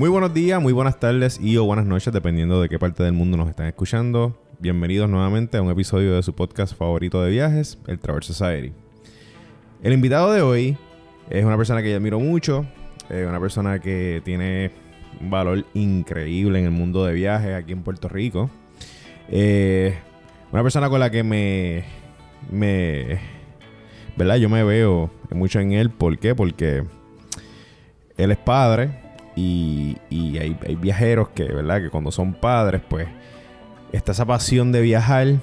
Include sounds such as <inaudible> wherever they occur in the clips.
Muy buenos días, muy buenas tardes y o buenas noches, dependiendo de qué parte del mundo nos están escuchando. Bienvenidos nuevamente a un episodio de su podcast favorito de viajes, el Travel Society. El invitado de hoy es una persona que yo admiro mucho, una persona que tiene un valor increíble en el mundo de viajes aquí en Puerto Rico. Eh, una persona con la que me, me, ¿verdad? Yo me veo mucho en él. ¿Por qué? Porque él es padre y, y hay, hay, viajeros que, ¿verdad? Que cuando son padres, pues está esa pasión de viajar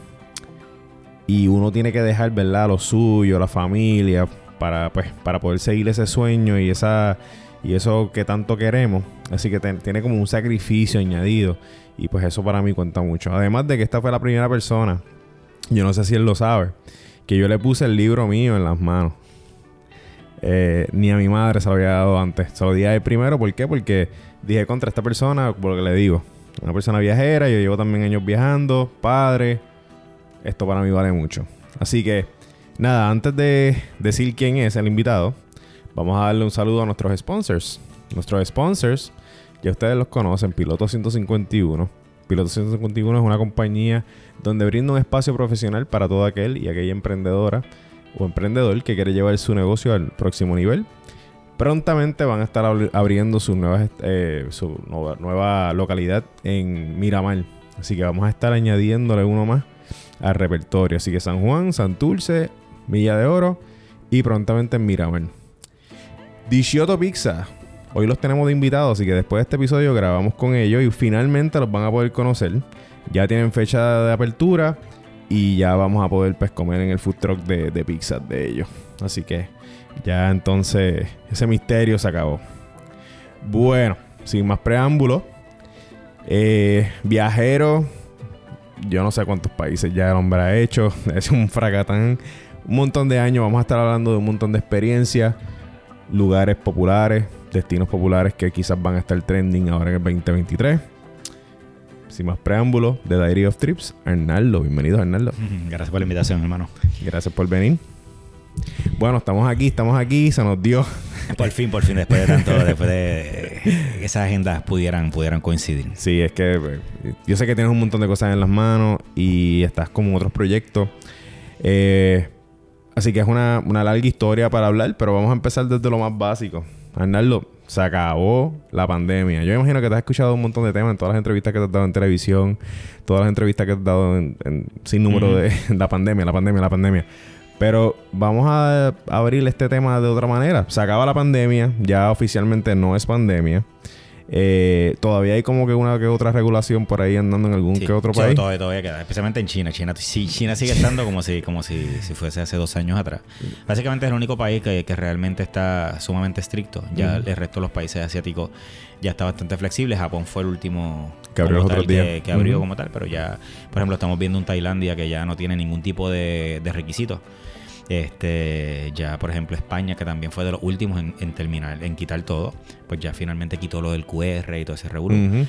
y uno tiene que dejar, ¿verdad? Lo suyo, la familia, para, pues, para poder seguir ese sueño y esa y eso que tanto queremos. Así que tiene como un sacrificio añadido y pues eso para mí cuenta mucho. Además de que esta fue la primera persona, yo no sé si él lo sabe, que yo le puse el libro mío en las manos. Eh, ni a mi madre se lo había dado antes. Se lo di a él primero. ¿Por qué? Porque dije contra esta persona, por lo que le digo. Una persona viajera, yo llevo también años viajando, padre. Esto para mí vale mucho. Así que, nada, antes de decir quién es el invitado, vamos a darle un saludo a nuestros sponsors. Nuestros sponsors, ya ustedes los conocen, Piloto 151. Piloto 151 es una compañía donde brinda un espacio profesional para todo aquel y aquella emprendedora o emprendedor que quiere llevar su negocio al próximo nivel. Prontamente van a estar abriendo su nueva, eh, su nueva, localidad en Miramar. Así que vamos a estar añadiéndole uno más al repertorio. Así que San Juan, Santurce, Villa de Oro y prontamente en Miramar. Dishioto Pizza. Hoy los tenemos de invitados, así que después de este episodio grabamos con ellos y finalmente los van a poder conocer. Ya tienen fecha de apertura y ya vamos a poder pues comer en el food truck de, de pizza de ellos. Así que ya entonces ese misterio se acabó. Bueno, sin más preámbulos, eh, viajero, yo no sé cuántos países ya el hombre ha hecho, <laughs> es un fracatán, un montón de años, vamos a estar hablando de un montón de experiencias, lugares populares, destinos populares que quizás van a estar trending ahora en el 2023. Sin más preámbulos, de Diary of Trips, Arnaldo. Bienvenido, Arnaldo. <laughs> Gracias por la invitación, hermano. Gracias por venir. Bueno, estamos aquí, estamos aquí, se nos dio. <laughs> Por fin, por fin, después de tanto, después de que esas agendas pudieran, pudieran coincidir. Sí, es que eh, yo sé que tienes un montón de cosas en las manos y estás con otros proyectos. Eh, así que es una, una larga historia para hablar, pero vamos a empezar desde lo más básico. Arnaldo, se acabó la pandemia. Yo imagino que te has escuchado un montón de temas en todas las entrevistas que te has dado en televisión, todas las entrevistas que te has dado en, sin número de <laughs> la pandemia, la pandemia, la pandemia. Pero vamos a abrir este tema de otra manera. Se acaba la pandemia, ya oficialmente no es pandemia. Eh, todavía hay como que una que otra regulación por ahí andando en algún que otro país. Todavía, todavía queda, especialmente en China. China, sí, China sigue estando como si, como si, si, fuese hace dos años atrás. Básicamente es el único país que, que realmente está sumamente estricto. Ya el resto de los países asiáticos ya está bastante flexible. Japón fue el último que abrió, tal, que, que, abrió como tal, pero ya, por ejemplo, estamos viendo un Tailandia que ya no tiene ningún tipo de, de requisitos. Este, ya por ejemplo España, que también fue de los últimos en, terminar, en quitar todo, pues ya finalmente quitó lo del QR y todo ese revuelo.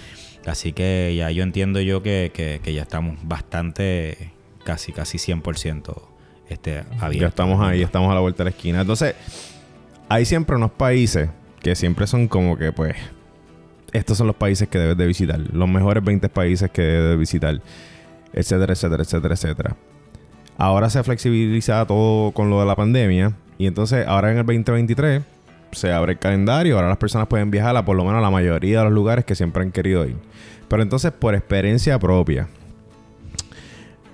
Así que ya yo entiendo yo que, que, ya estamos bastante, casi, casi 100% este, abiertos. Ya estamos ahí, estamos a la vuelta de la esquina. Entonces, hay siempre unos países que siempre son como que, pues, estos son los países que debes de visitar, los mejores 20 países que debes de visitar, etcétera, etcétera, etcétera, etcétera. Ahora se ha flexibilizado todo con lo de la pandemia. Y entonces, ahora en el 2023, se abre el calendario. Ahora las personas pueden viajar a por lo menos a la mayoría de los lugares que siempre han querido ir. Pero entonces, por experiencia propia,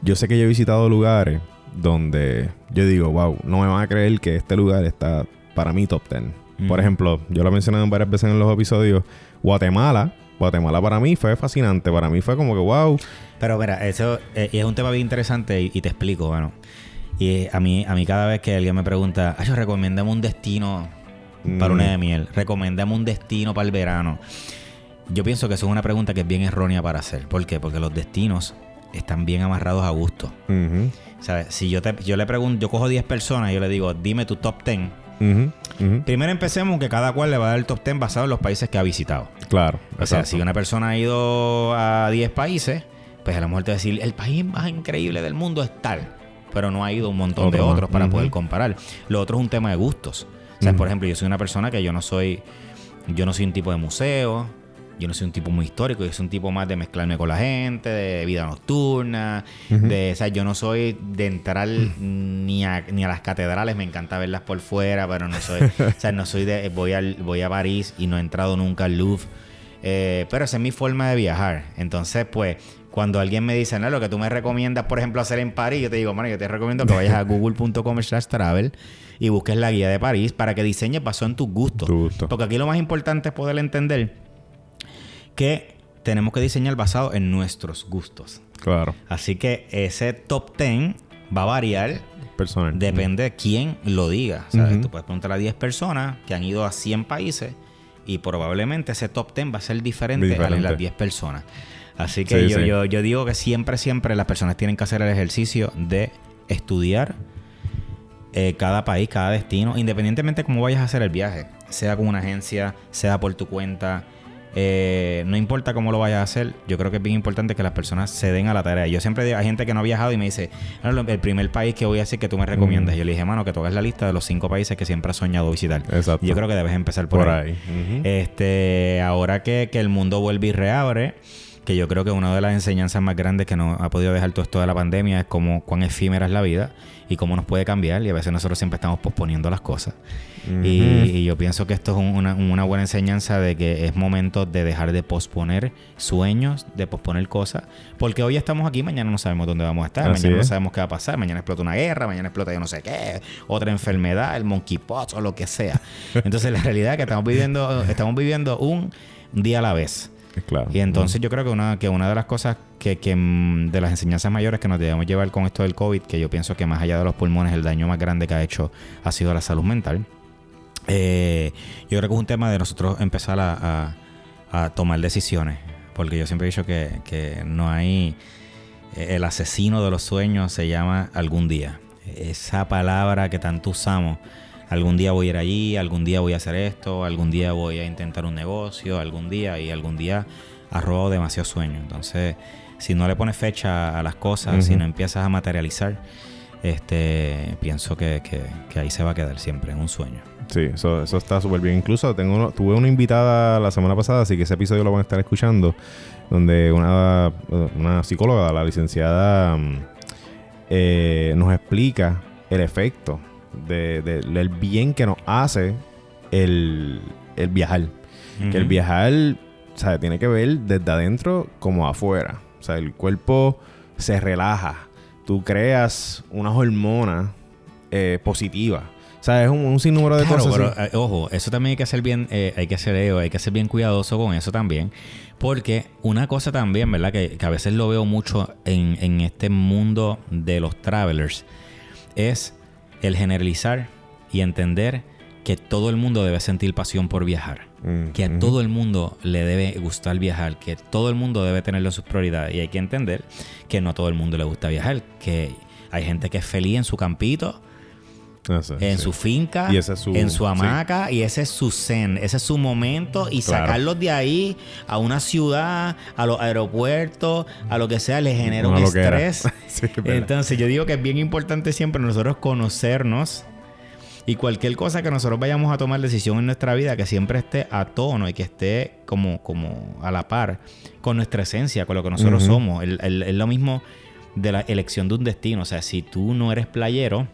yo sé que yo he visitado lugares donde yo digo, wow, no me van a creer que este lugar está para mí top 10. Por ejemplo, yo lo he mencionado varias veces en los episodios, Guatemala Guatemala para mí fue fascinante. Para mí fue como que wow. Pero mira, eso eh, es un tema bien interesante y, te explico, bueno. Y a mí, a mí cada vez que alguien me pregunta, yo recomiéndame un destino para una mm. de miel, recomiéndame un destino para el verano. Yo pienso que eso es una pregunta que es bien errónea para hacer. ¿Por qué? Porque los destinos están bien amarrados a gusto. ¿Sabes? Si yo, te, yo le pregunto, yo cojo 10 personas y yo le digo, dime tu top 10 Primero empecemos que cada cual le va a dar el top 10 basado en los países que ha visitado. Claro. O sea, si una persona ha ido a 10 países, pues a lo mejor te va a decir, el país más increíble del mundo es tal. Pero no ha ido un montón de otros para poder comparar. Lo otro es un tema de gustos. O sea, por ejemplo, yo soy una persona que yo no soy, yo no soy un tipo de museo, yo no soy un tipo muy histórico, yo soy un tipo más de mezclarme con la gente, de vida nocturna, de, o sea, yo no soy de entrar ni, a, ni a las catedrales, me encanta verlas por fuera, pero no soy, <laughs> o sea, no soy de, voy, al, voy a París y no he entrado nunca al Louvre, eh, pero esa es mi forma de viajar. Entonces, pues, cuando alguien me dice, no, lo que tú me recomiendas, por ejemplo, hacer en París, yo te digo, bueno, yo te recomiendo que vayas a <laughs> google.com slash travel y busques la guía de París para que diseñes basado en tus gustos. Porque aquí lo más importante es poder entender que tenemos que diseñar basado en nuestros gustos. Claro. Así que ese top 10 va a variar. Personal. Depende de quién lo diga. ¿sabes? Tú puedes preguntar a 10 personas que han ido a 100 países y probablemente ese top 10 va a ser diferente, a las 10 personas. Así que yo, Yo, yo digo que siempre, siempre las personas tienen que hacer el ejercicio de estudiar eh, cada país, cada destino, independientemente de cómo vayas a hacer el viaje, sea con una agencia, sea por tu cuenta, eh, no importa cómo lo vayas a hacer, yo creo que es bien importante que las personas se den a la tarea. Yo siempre digo, hay gente que no ha viajado y me dice, el primer país que voy a decir que tú me recomiendas. Yo le dije, mano, que tú hagas la lista de los cinco países que siempre has soñado visitar. Exacto. Yo creo que debes empezar por, ahí. Este, ahora que, que el mundo vuelve y reabre que yo creo que una de las enseñanzas más grandes que nos ha podido dejar todo esto de la pandemia es cómo cuán efímera es la vida y cómo nos puede cambiar y a veces nosotros siempre estamos posponiendo las cosas. Y, yo pienso que esto es una, buena enseñanza de que es momento de dejar de posponer sueños, de posponer cosas, porque hoy estamos aquí, mañana no sabemos dónde vamos a estar, mañana no sabemos qué va a pasar, mañana explota una guerra, mañana explota yo no sé qué, otra enfermedad, el monkeypox o lo que sea. <laughs> Entonces la realidad es que estamos viviendo, estamos viviendo un día a la vez. Y entonces yo creo que una, que una de las cosas que, mm, de las enseñanzas mayores que nos debemos llevar con esto del COVID, que yo pienso que más allá de los pulmones, el daño más grande que ha hecho ha sido la salud mental. Eh, yo creo que es un tema de nosotros empezar a, tomar decisiones. Porque yo siempre he dicho que, que no hay. Eh, el asesino de los sueños se llama algún día. Esa palabra que tanto usamos algún día voy a ir allí, algún día voy a hacer esto, algún día voy a intentar un negocio, algún día y algún día has robado demasiado sueño. Entonces, si no le pones fecha a las cosas, si no empiezas a materializar, este, pienso que, ahí se va a quedar siempre, en un sueño. Sí, eso, eso está súper bien. Incluso tengo tuve una invitada la semana pasada, así que ese episodio lo van a estar escuchando, donde una, una psicóloga, la licenciada, mm, eh, nos explica el efecto de, del bien que nos hace el, viajar. Que el viajar, o tiene que ver desde adentro como afuera. O sea, el cuerpo se relaja. Tú creas una hormona eh, positiva. O sea, es un, sinnúmero de cosas. Pero, eh, ojo, eso también hay que hacer bien, eh, hay que ser, hay que ser bien cuidadoso con eso también. Porque una cosa también, ¿verdad? Que, que a veces lo veo mucho en, en, este mundo de los travelers. Es el generalizar y entender que todo el mundo debe sentir pasión por viajar. Mm, que a todo el mundo le debe gustar viajar. Que todo el mundo debe tenerlo en sus prioridades. Y hay que entender que no a todo el mundo le gusta viajar. Que hay gente que es feliz en su campito en su finca, en su hamaca, y ese es su zen, ese es su momento, y sacarlos de ahí a una ciudad, a los aeropuertos, a lo que sea, les genera un estrés. <laughs> Entonces yo digo que es bien importante siempre nosotros conocernos y cualquier cosa que nosotros vayamos a tomar decisión en nuestra vida, que siempre esté a tono y que esté como, como a la par con nuestra esencia, con lo que nosotros somos. Es lo mismo de la elección de un destino. O sea, si tú no eres playero,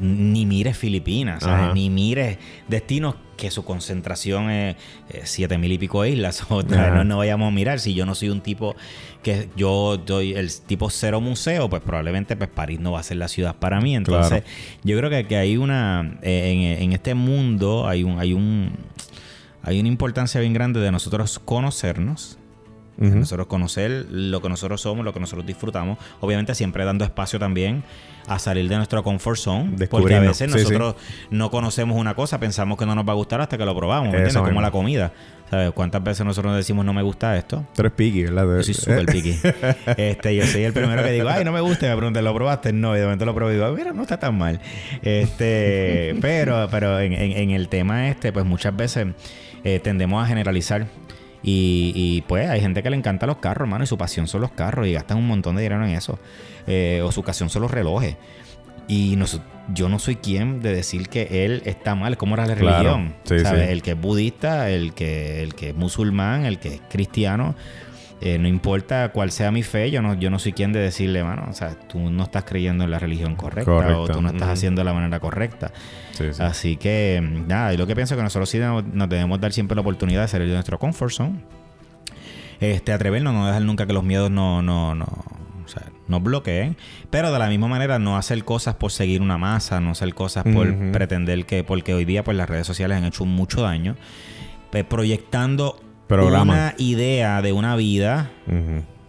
ni mires Filipinas, ni mires destinos que su concentración es siete mil y pico islas. <laughs> O, no, no, vayamos a mirar. Si yo no soy un tipo que yo doy el tipo cero museo, pues probablemente pues París no va a ser la ciudad para mí. Entonces, yo creo que, que hay una eh, en, este mundo hay un hay un hay una importancia bien grande de nosotros conocernos nosotros conocer lo que nosotros somos, lo que nosotros disfrutamos. Obviamente siempre dando espacio también a salir de nuestro comfort zone. Porque a veces nosotros no conocemos una cosa, pensamos que no nos va a gustar hasta que lo probamos. ¿me entiendes? Como la comida. ¿Sabes? ¿Cuántas veces nosotros decimos no me gusta esto? Tú eres piqui, ¿verdad? Yo soy súper piqui. <laughs> este, yo soy el primero que digo, ay, no me gusta. me preguntan, ¿lo probaste? No, y de momento lo probé y digo, mira, no está tan mal. Este, <laughs> pero, pero en, en, el tema este, pues muchas veces eh, tendemos a generalizar y, pues hay gente que le encanta los carros, hermano, y su pasión son los carros y gastan un montón de dinero en eso. Eh, o su pasión son los relojes. Y nosotros yo no soy quien de decir que él está mal, como era la Claro. religión. Sí, ¿sabes? sí. El que es budista, el que, el que es musulmán, el que es cristiano. Eh, no importa cuál sea mi fe, yo no, yo no soy quien de decirle, mano, o sea, tú no estás creyendo en la religión correcta o tú no estás haciendo de la manera correcta. Sí, sí. Así que, nada, y lo que pienso es que nosotros sí nos, nos debemos dar siempre la oportunidad de salir de nuestro comfort zone. Este, atrevernos, no dejar nunca que los miedos no, no, no, o sea, nos bloqueen. Pero de la misma manera, no hacer cosas por seguir una masa, no hacer cosas por pretender que, porque hoy día pues las redes sociales han hecho mucho daño. Pues, proyectando Programa. una idea de una vida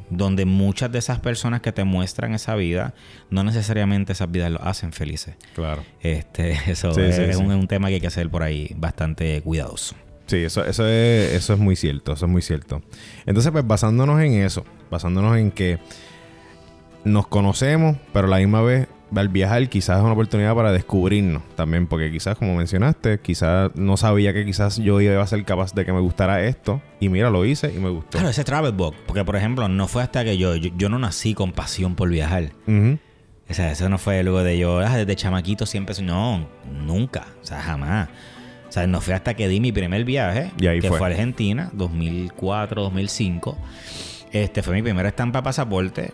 donde muchas de esas personas que te muestran esa vida, no necesariamente esas vidas lo hacen felices. Claro. Este, <laughs> eso Sí, es, sí, es sí. Un, es un tema que hay que hacer por ahí bastante cuidadoso. Sí, eso, eso, es, eso es muy cierto, eso es muy cierto. Entonces, pues basándonos en eso, basándonos en que nos conocemos, pero a la misma vez al viajar quizás es una oportunidad para descubrirnos también, porque quizás, como mencionaste, quizás no sabía que quizás yo iba a ser capaz de que me gustara esto, y mira, lo hice y me gustó. Claro, ese travel book, porque por ejemplo, no fue hasta que yo, yo, yo no nací con pasión por viajar. O sea, eso no fue luego de yo, ah, desde chamaquito siempre, no, nunca, o sea, jamás. O sea, no fue hasta que di mi primer viaje, Y ahí que fue. fue. a Argentina, 2004, 2005. Este fue mi primera estampa de pasaporte,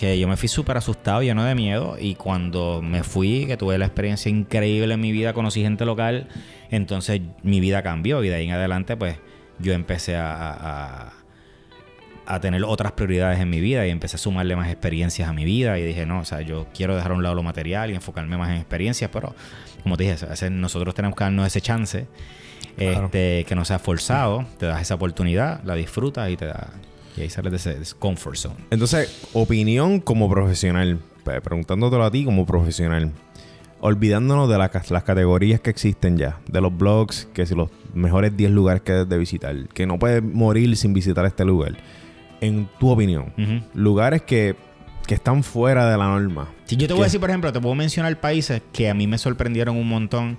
que yo me fui súper asustado, lleno de miedo, y cuando me fui, que tuve la experiencia increíble en mi vida, conocí gente local, entonces mi vida cambió y de ahí en adelante, pues yo empecé a- a, a tener otras prioridades en mi vida y empecé a sumarle más experiencias a mi vida y dije, no, o sea, yo quiero dejar a un lado lo material y enfocarme más en experiencias, pero como te dije, nosotros tenemos que darnos ese chance, Claro. este, que no sea forzado, te das esa oportunidad, la disfrutas y te da, y ahí sales de ese, comfort zone. Entonces, opinión como profesional, preguntándotelo a ti como profesional, olvidándonos de la las categorías que existen ya, de los blogs, que si los mejores 10 lugares que debes de visitar, que no puedes morir sin visitar este lugar. En tu opinión, lugares que, que están fuera de la norma. Si yo te voy a decir, por ejemplo, te puedo mencionar países que a mí me sorprendieron un montón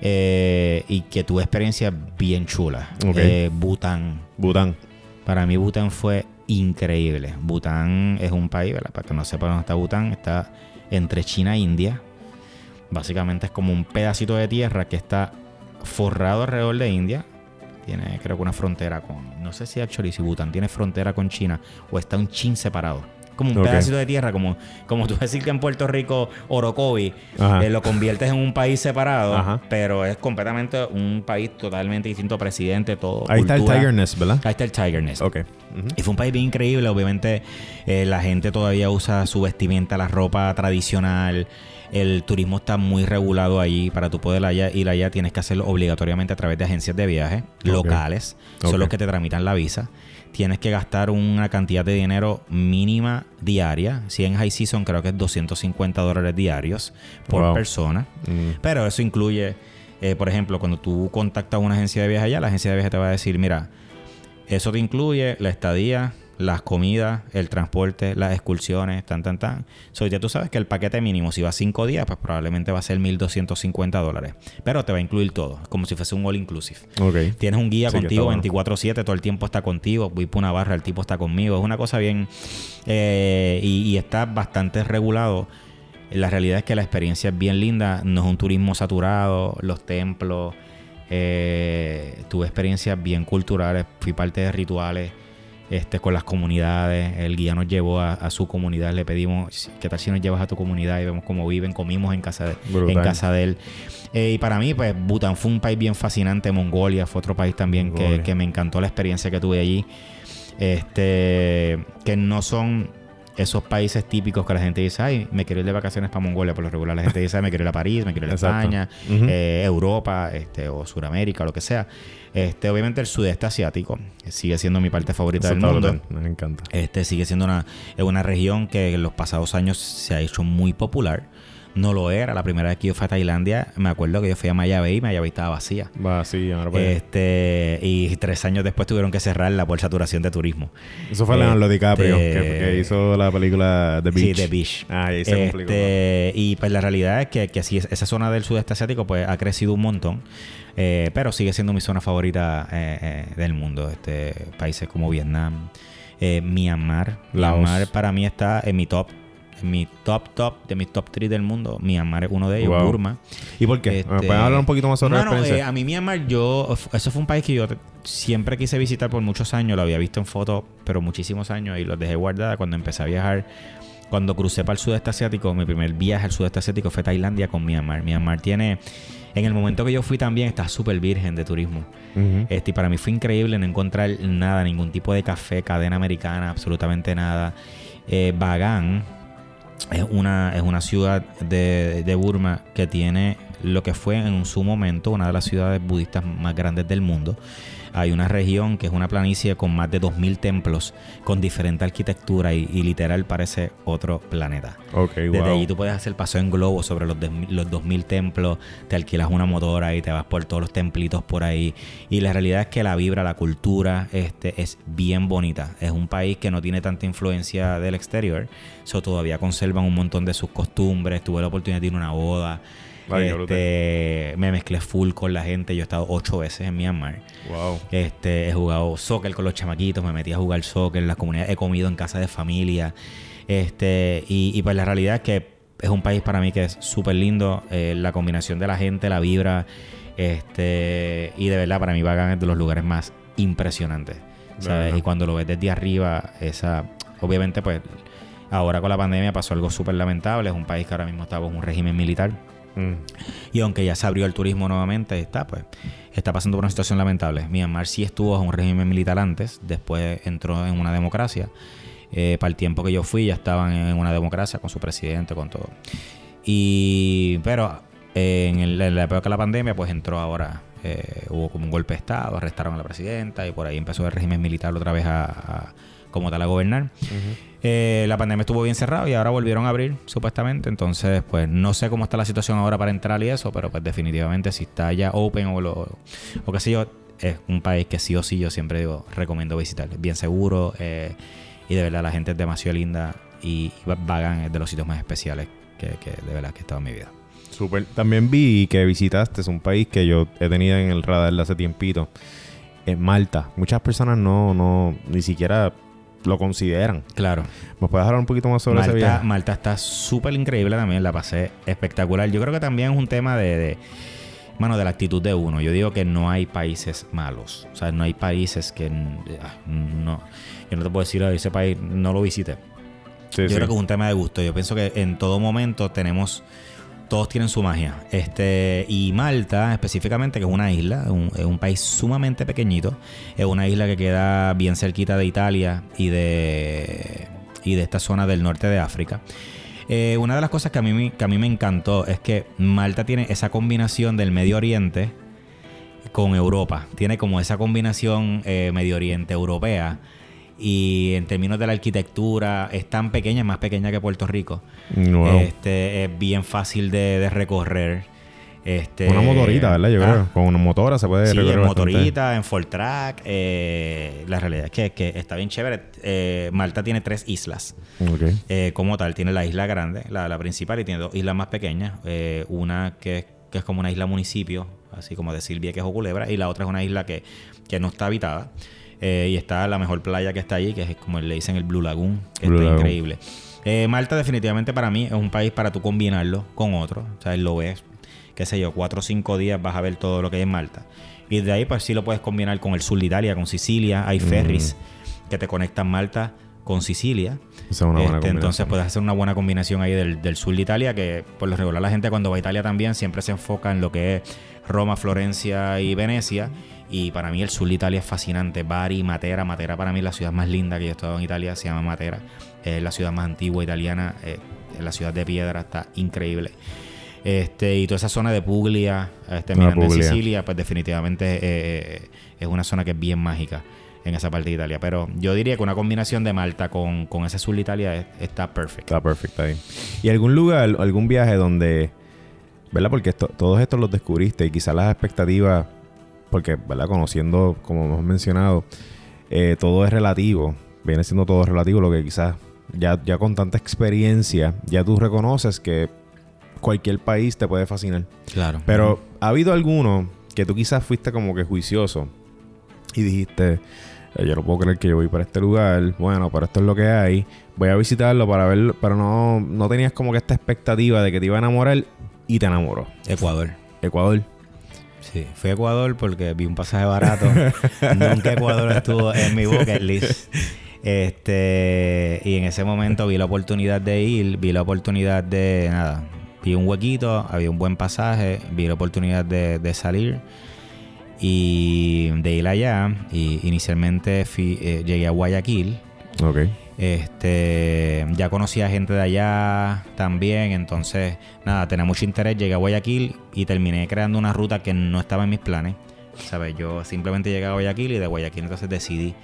eh, y que tuve experiencias bien chulas. Ok. Eh, Bután. Bután. Para mí Bután fue increíble. Bután es un país. Para que no sepa dónde está Bután, está entre China e India. Básicamente es como un pedacito de tierra que está forrado alrededor de India. Tiene creo que una frontera con... No sé si actually si Bután tiene frontera con China o está un chin separado. Como un pedacito de tierra, como, como tú decir que en Puerto Rico Orocovi eh, lo conviertes en un país separado, Ajá. pero es completamente un país totalmente distinto, presidente, todo. Ahí está el cultura. Tiger Nest, ¿verdad? Ahí está el Tiger Nest. Y fue un país bien increíble. Obviamente, eh, la gente todavía usa su vestimenta, la ropa tradicional. El turismo está muy regulado allí. Para tú poder allá, ir allá, tienes que hacerlo obligatoriamente a través de agencias de viaje locales. Son los que te tramitan la visa. Tienes que gastar una cantidad de dinero mínima diaria. Si en high season, creo que es 250 dólares diarios por Wow. persona. Mm. Pero eso incluye, eh, por ejemplo, cuando tú contactas a una agencia de viaje allá, la agencia de viaje te va a decir, mira, eso te incluye la estadía, las comidas, el transporte, las excursiones, tan, tan, tan. So, ya tú sabes que el paquete mínimo, si va cinco días, pues probablemente va a ser 1.250 dólares. Pero te va a incluir todo, como si fuese un all inclusive. Ok. Tienes un guía Sí, contigo está bueno. 24-7, todo el tiempo está contigo. Voy por una barra, el tipo está conmigo. Es una cosa bien. eh, y, y está bastante regulado. La realidad es que la experiencia es bien linda. No es un turismo saturado. Los templos. eh, tuve experiencias bien culturales. Fui parte de rituales este, con las comunidades. El guía nos llevó a, a su comunidad. Le pedimos, ¿qué tal si nos llevas a tu comunidad y vemos cómo viven? Comimos en casa de, en casa de él. Eh, y para mí, pues, Bután fue un país bien fascinante. Mongolia fue otro país también que, que me encantó la experiencia que tuve allí. Este, que no son esos países típicos que la gente dice, ay, me quiero ir de vacaciones para Mongolia. Por lo regular, la gente dice, ay, me quiero ir a París, me quiero ir a Exacto. España, eh, Europa, este, o Sudamérica, lo que sea. Este, obviamente, el sudeste asiático sigue siendo mi parte favorita Eso del mundo. Me encanta. Este sigue siendo una, una región que en los pasados años se ha hecho muy popular. No lo era. La primera vez que yo fui a Tailandia, me acuerdo que yo fui a Maya Bay y Maya Bay estaba vacía. Va, sí, ahora para allá. Este, y tres años después tuvieron que cerrarla por saturación de turismo. Eso fue Leonardo DiCaprio, este- que, que hizo la película The Beach. Sí, The Beach. Ah, ahí se complicó. Este, y pues la realidad es que, que sí, esa zona del sudeste asiático pues ha crecido un montón. Eh, pero sigue siendo mi zona favorita eh, eh, del mundo. Este, países como Vietnam, eh, Myanmar. Laos. Myanmar para mí está en mi top. Mi top top de mis top 3 del mundo, Myanmar es uno de ellos, Wow. Burma. ¿Y por qué? ¿Me Este, pueden hablar un poquito más sobre la experiencia? eh, a mí Myanmar, yo, eso fue un país que yo siempre quise visitar por muchos años, lo había visto en fotos, pero muchísimos años y los dejé guardada cuando empecé a viajar. Cuando crucé para el sudeste asiático, mi primer viaje al sudeste asiático fue Tailandia con Myanmar. Myanmar tiene, en el momento que yo fui también, está súper virgen de turismo. Este, y para mí fue increíble no encontrar nada, ningún tipo de café, cadena americana, absolutamente nada. Eh, Bagan es una, es una ciudad de, de Burma que tiene lo que fue en su momento una de las ciudades budistas más grandes del mundo. Hay una región que es una planicie con más de 2.000 templos, con diferente arquitectura y, y literal parece otro planeta. Ok, Desde wow. allí tú puedes hacer paseo en globo sobre los, des- los 2000 templos, te alquilas una motora y te vas por todos los templitos por ahí. Y la realidad es que la vibra, la cultura este, es bien bonita. Es un país que no tiene tanta influencia del exterior, so todavía conservan un montón de sus costumbres. Tuve la oportunidad de ir a una boda. Ay, Este, me mezclé full con la gente. Yo he estado ocho veces en Myanmar. Wow. Este, he jugado soccer con los chamaquitos, me metí a jugar soccer en las comunidades, he comido en casa de familia. Este, y, y pues la realidad es que es un país para mí que es súper lindo. eh, la combinación de la gente, la vibra. Este, y de verdad, para mí Bagan es de los lugares más impresionantes. ¿sabes? Y cuando lo ves desde arriba, esa. Obviamente, pues. Ahora con la pandemia pasó algo súper lamentable. Es un país que ahora mismo está bajo un régimen militar. Y aunque ya se abrió el turismo nuevamente, está pues está pasando por una situación lamentable. Myanmar sí estuvo en un régimen militar antes, después entró en una democracia. Eh, para el tiempo que yo fui ya estaban en una democracia con su presidente, con todo. Y pero eh, en la época de la pandemia pues entró ahora, eh, hubo como un golpe de estado, arrestaron a la presidenta y por ahí empezó el régimen militar otra vez a, a- como tal a gobernar. Eh, la pandemia estuvo bien cerrada y ahora volvieron a abrir, supuestamente. Entonces, pues no sé cómo está la situación ahora para entrar y eso, pero pues definitivamente si está ya open o, lo, o qué sé yo, es un país que sí o sí yo siempre digo, recomiendo visitar. Bien seguro eh, y de verdad la gente es demasiado linda y Bagan es de los sitios más especiales que, que de verdad que he estado en mi vida. Súper. También vi que visitaste es un país que yo he tenido en el radar de hace tiempito. Es Malta. Muchas personas no, no, ni siquiera lo consideran. Claro. ¿Me puedes hablar un poquito más sobre ese Malta, viaje? Malta está súper increíble también, la pasé espectacular. Yo creo que también es un tema de, de, mano, de la actitud de uno. Yo digo que no hay países malos. O sea, no hay países que ah, no. Yo no te puedo decir, "Ay, ese país no lo visité. Sí, Yo sí. creo que es un tema de gusto. Yo pienso que en todo momento tenemos. Todos tienen su magia. Este, y Malta, específicamente, que es una isla, es un país sumamente pequeñito. Es una isla que queda bien cerquita de Italia y de. y de esta zona del norte de África. Eh, una de las cosas que a, mí, que a mí me encantó es que Malta tiene esa combinación del Medio Oriente con Europa. Tiene como esa combinación eh, Medio Oriente europea. Y en términos de la arquitectura, es tan pequeña, es más pequeña que Puerto Rico. Wow. Este, es bien fácil de, de recorrer. Este, una motorita, ¿verdad? Yo ah, creo. Con una motora se puede Sí, recorrer en bastante. motorita, en full track. eh, la realidad es que, que está bien chévere. Eh, Malta tiene tres islas. Eh, como tal, tiene la isla grande, la, la principal, y tiene dos islas más pequeñas. Eh, una que, es- que es como una isla municipio, así como de Silvia, que es Culebra, y la otra es una isla que, que no está habitada. Eh, y está la mejor playa que está allí, que es como le dicen el Blue Lagoon, que Blue está Lagoon. increíble. Eh, Malta definitivamente para mí es un país para tú combinarlo con otro. O sea, lo ves, qué sé yo, cuatro o cinco días vas a ver todo lo que hay en Malta. Y de ahí pues sí lo puedes combinar con el sur de Italia, con Sicilia. Hay ferries que te conectan Malta con Sicilia. Esa es una buena Este, entonces puedes hacer una buena combinación ahí del, del sur de Italia, que por lo regular la gente cuando va a Italia también siempre se enfoca en lo que es Roma, Florencia y Venecia. Y para mí el sur de Italia es fascinante. Bari, Matera. Matera para mí es la ciudad más linda que yo he estado en Italia. Se llama Matera. Es la ciudad más antigua italiana. eh, es la ciudad de piedra. Está increíble. Este, y toda esa zona de Puglia, este, mirando en Puglia. Sicilia, pues definitivamente eh, es una zona que es bien mágica en esa parte de Italia. Pero yo diría que una combinación de Malta con, con ese sur de Italia es- está perfecto. Está perfecto ahí. ¿Y algún lugar, algún viaje donde, ¿verdad? Porque esto- todos estos los descubriste y quizás las expectativas, porque, ¿verdad? Conociendo, como hemos mencionado, eh, todo es relativo. Viene siendo todo relativo, lo que quizás ya, ya con tanta experiencia, ya tú reconoces que cualquier país te puede fascinar. Claro. Pero ha habido alguno que tú quizás fuiste como que juicioso y dijiste, eh, yo no puedo creer que yo voy para este lugar, bueno, pero esto es lo que hay, voy a visitarlo para verlo, pero no, no tenías como que esta expectativa de que te iba a enamorar y te enamoró. Ecuador. Ecuador. Sí, fui a Ecuador porque vi un pasaje barato. <laughs> Nunca Ecuador estuvo en mi bucket list. Este, y en ese momento vi la oportunidad de ir, vi la oportunidad de, nada, vi un huequito, había un buen pasaje, vi la oportunidad de, de salir y de ir allá. Y inicialmente fui, eh, llegué a Guayaquil. Ok. Este, ya conocía gente de allá también, entonces, nada, tenía mucho interés. Llegué a Guayaquil y terminé creando una ruta que no estaba en mis planes. ¿Sabes? Yo simplemente llegué a Guayaquil y de Guayaquil entonces decidí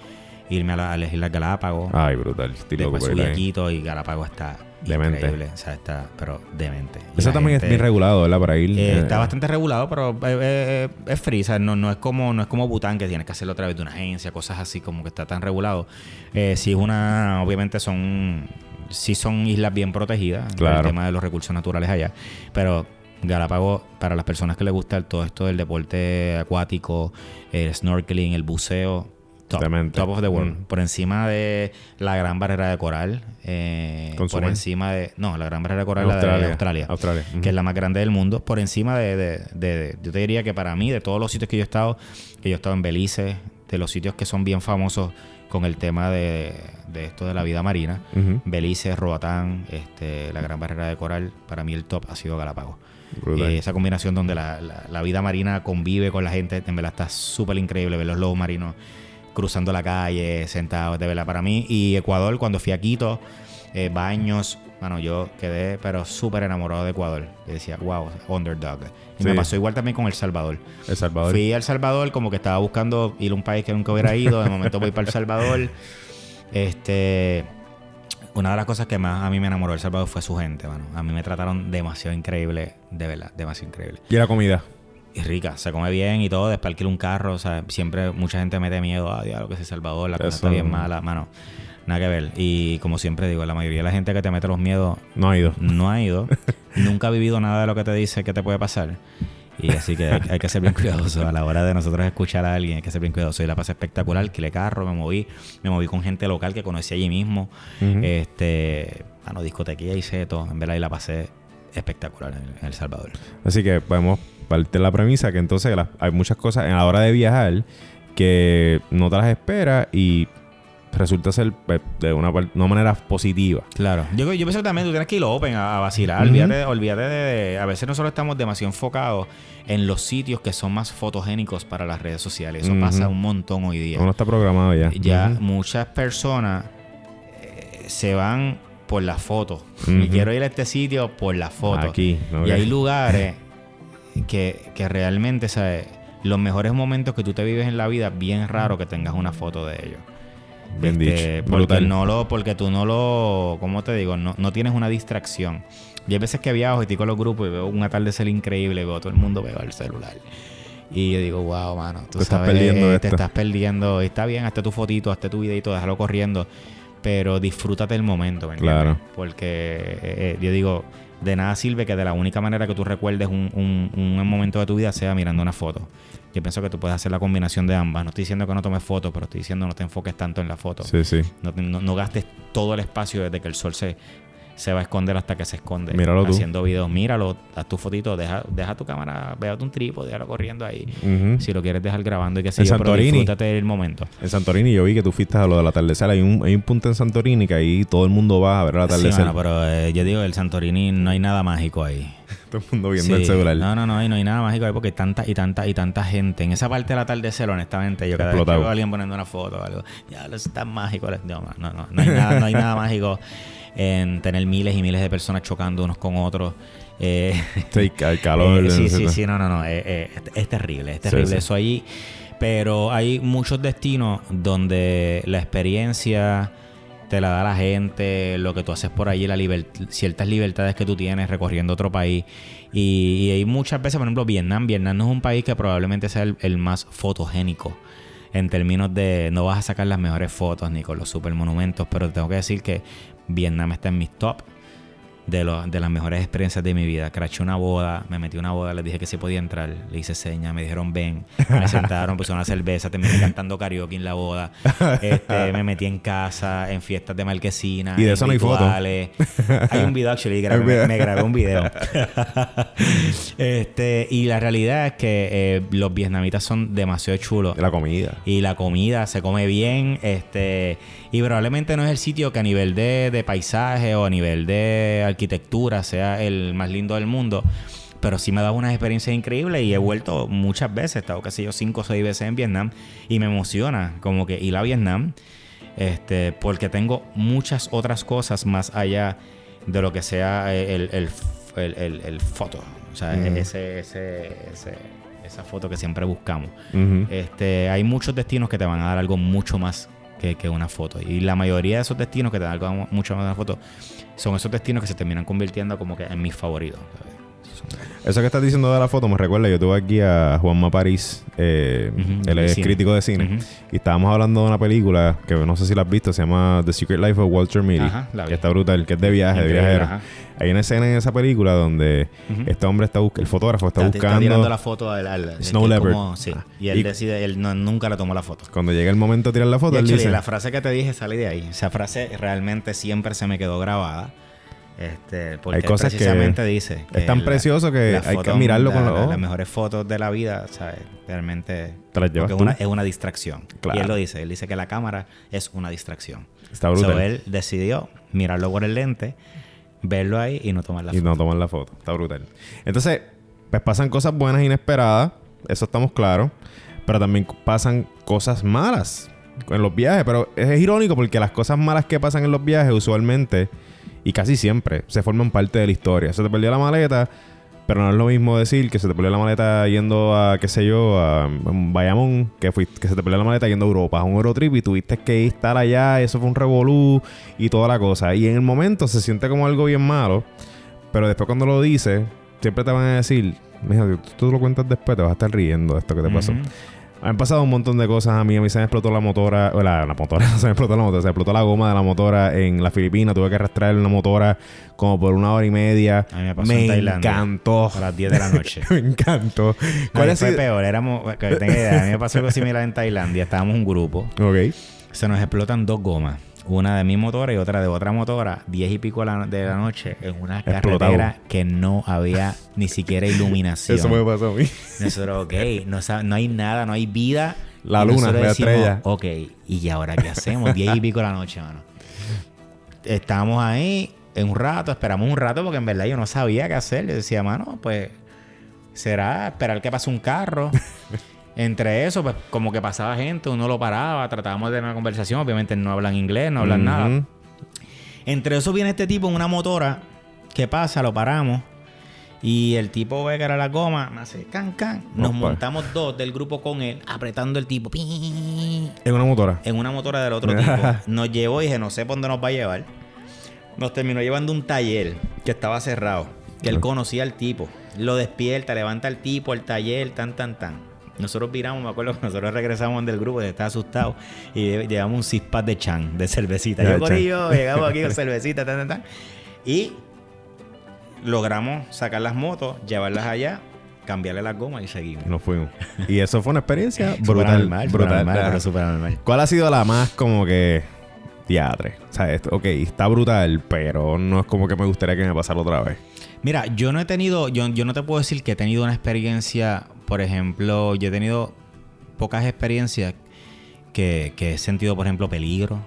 irme a, la, a las Islas Galápagos. Ay, brutal. Estoy Después subí a. Quito y Galápagos está Demente. increíble. O sea, está, pero demente. Y Eso también es bien regulado, ¿verdad? Para ir. eh, eh, está bastante regulado, pero eh, es free. o sea, no, no es como no es como Bután que tienes que hacerlo a través de una agencia, cosas así como que está tan regulado. Eh, sí es una, obviamente son, sí son islas bien protegidas. Claro. El tema de los recursos naturales allá, pero Galápagos para las personas que les gusta todo esto del deporte acuático, el snorkeling, el buceo. Top, top of the world. Mm. Por encima de la gran barrera de coral. eh, por encima de. No, la gran barrera de coral la de Australia. Australia Australia. que es la más grande del mundo, por encima de, de- de- yo te diría que para mí, de todos los sitios que yo he estado, que yo he estado en Belice, de los sitios que son bien famosos con el tema de, de esto de la vida marina. Belice, Roatán, este, la Gran Barrera de Coral, para mí el top ha sido Galápagos. Eh, esa combinación donde la, la- la vida marina convive con la gente, en verdad está súper increíble ver los lobos marinos cruzando la calle, sentados, de verdad, para mí. Y Ecuador, cuando fui a Quito, eh, baños, bueno, yo quedé, pero súper enamorado de Ecuador. Y decía, wow, underdog. Y me pasó igual también con El Salvador. El Salvador. Fui a El Salvador como que estaba buscando ir a un país que nunca hubiera ido. De momento voy para El Salvador. <laughs> Este, una de las cosas que más a mí me enamoró El Salvador fue su gente, mano. A mí me trataron demasiado increíble, de verdad, demasiado increíble. Y la comida. Y rica, se come bien y todo. Después alquilo un carro, o sea, siempre mucha gente mete miedo. Ah, diablo, que es El Salvador, la cosa está bien mala, mano. Nada que ver. Y como siempre digo, la mayoría de la gente que te mete los miedos No ha ido. no ha ido, <laughs> nunca ha vivido nada de lo que te dice que te puede pasar. Y así que hay, hay que ser bien cuidadoso a la hora de nosotros escuchar a alguien, hay que ser bien cuidadoso. Y la pasé espectacular, alquilé carro, me moví, me moví con gente local que conocí allí mismo. Ujú. Este, bueno, discotequía hice todo, en verdad, y la pasé espectacular en, en El Salvador. Así que podemos partir de la premisa que entonces las- hay muchas cosas a la hora de viajar que no te las esperas y resulta ser pues, de una, manera positiva. Claro. Yo, yo pienso que también tú tienes que ir open a, a vacilar. Olvídate, olvídate de, de- A veces nosotros estamos demasiado enfocados en los sitios que son más fotogénicos para las redes sociales. Eso pasa un montón hoy día. Uno está programado ya. ya muchas personas eh, se van por la foto. Y quiero ir a este sitio por la foto. Aquí. Y hay lugares que, que realmente, ¿sabes? Los mejores momentos que tú te vives en la vida, bien raro que tengas una foto de ellos. Bien Este, dicho. Porque, Brutal. no lo, porque tú no lo, ¿cómo te digo? No, no tienes una distracción. Y hay veces que viajo y estoy con los grupos y veo un atardecer increíble, veo a todo el mundo pegado al celular. Y yo digo, wow, mano, tú Te estás sabes, perdiendo de te esto. estás perdiendo. Está bien, hazte tu fotito, hazte tu videito, déjalo corriendo. Pero disfrútate el momento, ¿me entiendes? Claro. Porque eh, eh, yo digo, de nada sirve que de la única manera que tú recuerdes un, un- un momento de tu vida sea mirando una foto. Yo pienso que tú puedes hacer la combinación de ambas. No estoy diciendo que no tomes fotos, pero estoy diciendo no te enfoques tanto en la foto. Sí, sí. No, no gastes todo el espacio desde que el sol se, se va a esconder hasta que se esconde. Míralo tú. Haciendo videos, míralo, haz tu fotito, deja, deja tu cámara, véate un trípode, déjalo corriendo ahí. Si lo quieres dejar grabando y que Santorini. disfrútate el momento. En Santorini yo vi que tú fuiste a lo del atardecer. Hay un, hay un punto en Santorini que ahí todo el mundo va a ver el Sí, atardecer. mano, pero eh, yo digo, el Santorini no hay nada mágico ahí. <laughs> todo el mundo viendo Sí. el celular. No, no, no, no hay nada mágico ahí porque hay tanta y tanta y tanta gente. En esa parte del atardecer, honestamente, yo cada vez que Explotado. veo a alguien poniendo una foto o algo, ya lo es tan mágico. No, no, no, no hay nada, no hay nada <laughs> mágico en tener miles y miles de personas chocando unos con otros. Eh, Sí, el <laughs> calor. eh, sí, sí, sí, no, no, no. eh, eh, es, es terrible, es terrible sí. eso ahí. Pero hay muchos destinos donde la experiencia te la da la gente, lo que tú haces por allí, la liber- ciertas libertades que tú tienes recorriendo otro país. Y, y hay muchas veces, por ejemplo, Vietnam. Vietnam no es un país que probablemente sea el, el más fotogénico. En términos de no vas a sacar las mejores fotos ni con los supermonumentos, pero tengo que decir que Vietnam está en mis top de, lo- de las mejores experiencias de mi vida. Craché una boda, me metí una boda, les dije que se podía entrar, le hice señas, me dijeron ven, me sentaron, pusieron una cerveza, terminé <laughs> cantando karaoke en la boda, este, me metí en casa, en fiestas de marquesina, Y de eso no hay foto. Hay un video, actually, grabé- me, me grabé un video. <laughs> este, y la realidad es que eh, los vietnamitas son demasiado chulos. De la comida. Y la comida se come bien, este, y probablemente no es el sitio que a nivel de, de paisaje o a nivel de arquitectura sea el más lindo del mundo. Pero sí me ha dado unas experiencias increíbles y he vuelto muchas veces, he estado casi yo cinco o seis veces en Vietnam y me emociona como que ir a Vietnam, este, porque tengo muchas otras cosas más allá de lo que sea el, el, el, foto. O sea, ese, ese, ese- esa foto que siempre buscamos. Este, hay muchos destinos que te van a dar algo mucho más que, que una foto. Y la mayoría de esos destinos que te dan mucho más que una foto son esos destinos que se terminan convirtiendo como que en mis favoritos. Eso que estás diciendo de la foto me recuerda, yo tuve aquí a Juanma París, eh, él es cine. crítico de cine, y estábamos hablando de una película que no sé si la has visto, se llama The Secret Life of Walter Mitty, Ajá, que está brutal, que es de viaje, de Increíble, viajero. ajá. Hay una escena en esa película donde este hombre está buscando, el fotógrafo está, Está- está buscando, tirando la foto al, al- Snow Leopard. como- sí. Ah. Y él Y- decide, él no- nunca le tomó la foto. cuando llega el momento de tirar la foto, Y él actually, dice, la frase que te dije sale de ahí. Esa frase realmente siempre se me quedó grabada. Este, porque Hay cosas que precisamente dice es tan la- precioso que hay que mirarlo con los la- ojos. Las mejores fotos de la vida, ¿sabes? Realmente. Te las llevas es tú. una, es una distracción. Claro. Y él lo dice. Él dice que la cámara es una distracción. está brutal. So, él decidió mirarlo por el lente, verlo ahí y no tomar la y foto. no toman la foto. Está brutal. Entonces, pues pasan cosas buenas inesperadas. Eso estamos claros. Pero también pasan cosas malas en los viajes. Pero es, irónico porque las cosas malas que pasan en los viajes usualmente y casi siempre se forman parte de la historia. Se te perdió la maleta, pero no es lo mismo decir que se te perdió la maleta yendo a, qué sé yo, a Bayamón, que, fuiste, que se te perdió la maleta yendo a Europa, a un Eurotrip y tuviste que estar allá, eso fue un revolú y toda la cosa. Y en el momento se siente como algo bien malo, pero después cuando lo dices, siempre te van a decir, mija, tú, tú lo cuentas después, te vas a estar riendo de esto que te pasó. Han pasado un montón de cosas a mí. A mí se me explotó la motora. o La, la motora, <laughs> se me explotó la motora. Se me explotó la goma de la motora en la Filipina. Tuve que arrastrar una motora como por una hora y media. A mí me pasó en Tailandia. encantó. A las 10 de la noche. <laughs> me encantó. ¿Cuál ¿Cuál ha fue peor? Éramos, que tenga idea, a mí me pasó algo similar en Tailandia. Estábamos un grupo. Ok. Se nos explotan dos gomas. Una de mi motora y otra de otra motora. Diez y pico de la noche en una Explotado. carretera que no había ni siquiera <laughs> iluminación. Eso me pasó a mí. Nosotros, ok, no, no hay nada, no hay vida. La luna, la estrella. Ok, ¿y ahora qué hacemos? Diez y pico de la noche, mano. Estábamos ahí en un rato, esperamos un rato porque en verdad yo no sabía qué hacer. Yo decía, mano, pues será esperar que pase un carro. <laughs> Entre eso, pues como que pasaba gente, uno lo paraba, tratábamos de tener una conversación. Obviamente no hablan inglés, no hablan nada. Entre eso viene este tipo en una motora. ¿Qué pasa? Lo paramos. Y el tipo ve que era la goma, me hace can can. Nos Opa. montamos dos del grupo con él, apretando el tipo. En una motora. En una motora del otro tipo. <laughs> Nos llevó y dije, no sé por dónde nos va a llevar. Nos terminó llevando un taller que estaba cerrado. Que él conocía al tipo. Lo despierta, levanta al tipo, el taller, tan, tan, tan. Nosotros viramos, me acuerdo que nosotros regresamos del grupo, estaba asustado. Y lle- llevamos un pack de chan, de cervecita. Yo chan. corillo, llegamos aquí con <laughs> cervecita, tan, tan, tan. Y logramos sacar las motos, llevarlas allá, cambiarle las gomas y seguimos. Nos fuimos. Y eso fue una experiencia <laughs> brutal. normal, brutal. normal, pero súper normal. ¿Cuál ha sido la más como que teatre? O sea, esto- ok, está brutal, pero no es como que me gustaría que me pasara otra vez. Mira, yo no he tenido, yo, yo no te puedo decir que he tenido una experiencia, por ejemplo, yo he tenido pocas experiencias que, que he sentido, por ejemplo, peligro.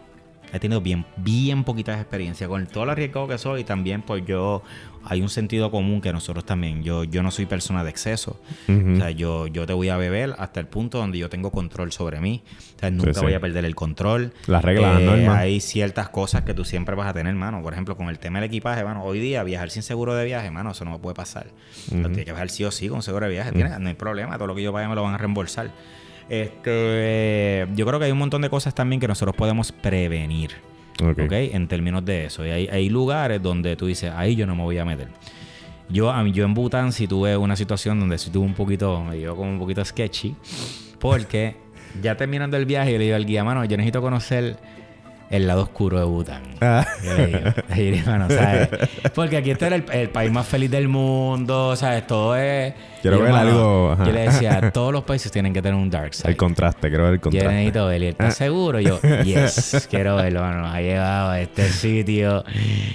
He tenido bien, bien poquitas experiencias. Con todo lo arriesgado que soy, también pues yo, hay un sentido común que nosotros también, yo, yo no soy persona de exceso. O sea, yo, yo te voy a beber hasta el punto donde yo tengo control sobre mí. O sea, nunca sí. voy a perder el control. Las reglas, las Eh. Hay ciertas cosas que tú siempre vas a tener, mano. Por ejemplo, con el tema del equipaje, mano. Hoy día viajar sin seguro de viaje, mano, eso no me puede pasar. O sea, tienes que viajar sí o sí con seguro de viaje. No hay problema. Todo lo que yo pague me lo van a reembolsar. Este, yo creo que hay un montón de cosas también que nosotros podemos prevenir. Ok. ¿ok? En términos de eso. Y hay, hay lugares donde tú dices, ahí yo no me voy a meter. Yo, a mí, yo en Bután sí tuve una situación donde sí tuve un poquito, me dio como un poquito sketchy, porque <laughs> ya terminando el viaje, yo le digo al guía, mano, yo necesito conocer el lado oscuro de Bután. Ah. Yo le digo, digo, hermano, ¿sabes? Porque aquí este era el, el país más feliz del mundo, ¿sabes? Todo es... Quiero Yo, ver hermano, algo. Yo le decía, <laughs> todos los países tienen que tener un dark side. El contraste, quiero ver el Yo contraste. necesito verlo. ¿Y él, ¿Estás seguro? Yo, <laughs> yes, quiero verlo, mano. Nos ha llevado a este sitio.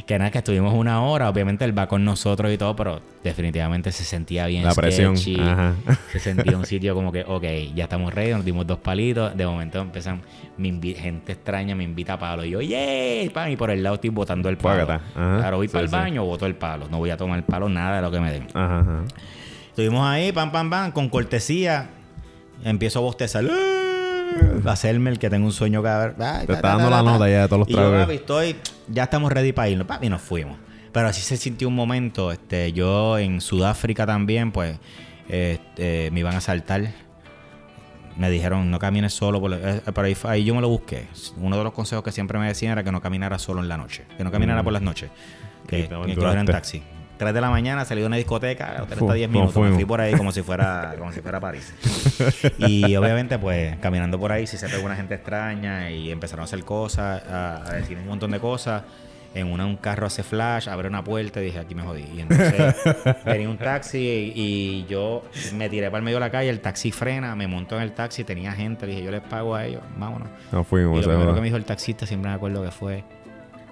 Que nada, que estuvimos una hora. Obviamente él va con nosotros y todo, pero definitivamente se sentía bien La presión, sketchy. ajá. <laughs> Se sentía un sitio como que, ok, ya estamos ready, nos dimos dos palitos. De momento empiezan, invi- gente extraña me invita a palo. Y yo, yeah, pan, y por el lado estoy botando el palo. Claro, voy Sí, para el sí. baño, boto el palo. No voy a tomar palo, nada de lo que me den. Ajá, ajá. Estuvimos ahí, pam, pam, pam, con cortesía. Empiezo a bostezar. Hacerme el que tengo un sueño cada. Te está dando la nota ya de todos los Y yo, tragos. estoy... Ya estamos ready para irnos. Papi, nos fuimos. Pero así se sintió un momento. Este, yo en Sudáfrica también, pues, este, me iban a saltar. Me dijeron, no camines solo. Por la- eh, pero ahí, yo me lo busqué. Uno de los consejos que siempre me decían era que no caminara solo en la noche. Que no caminara Mm. por las noches. Y Que, que cogiera en taxi. 3 de la mañana salí de una discoteca, el hotel está 10 ¿cómo minutos. Me fui por ahí como si fuera, <laughs> como si fuera París. y obviamente, pues, caminando por ahí, sí se pegó una gente extraña y empezaron a hacer cosas, a, a decir un montón de cosas. En una un carro hace flash, abre una puerta y dije, aquí me jodí. Y entonces <laughs> venía un taxi y, y yo me tiré para el medio de la calle, el taxi frena, me monto en el taxi, tenía gente, dije, yo les pago a ellos, vámonos. No Y fuimos. lo esa primero que me dijo el taxista, siempre me acuerdo que fue,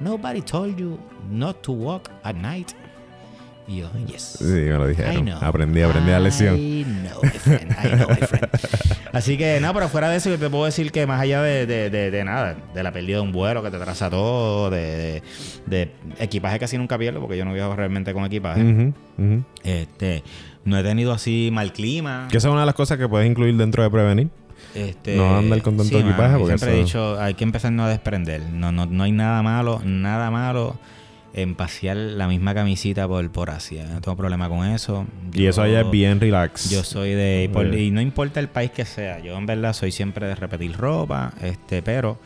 Nobody told you not to walk at night. Y yo, yes. Sí, me lo dijeron. Aprendí, aprendí la lección. I know, my friend. I know, my friend. <laughs> Así que, no, pero fuera de eso, yo te puedo decir que más allá de, de, de, de nada, de la pérdida de un vuelo que te traza todo, de, equipaje casi nunca pierdo, porque yo no viajo realmente con equipaje. Ujú, ujú. Este, no he tenido así mal clima. Que esa es una de las cosas que puedes incluir dentro de prevenir. Este, No andar con tanto mano, equipaje, porque siempre he dicho, hay que empezar no a desprender. No, no, no hay nada malo, nada malo en pasear la misma camisita por, por Asia. No tengo problema con eso. Y eso allá es bien relax. Yo soy de... por- y no importa el país que sea. Yo en verdad soy siempre de repetir ropa. este Pero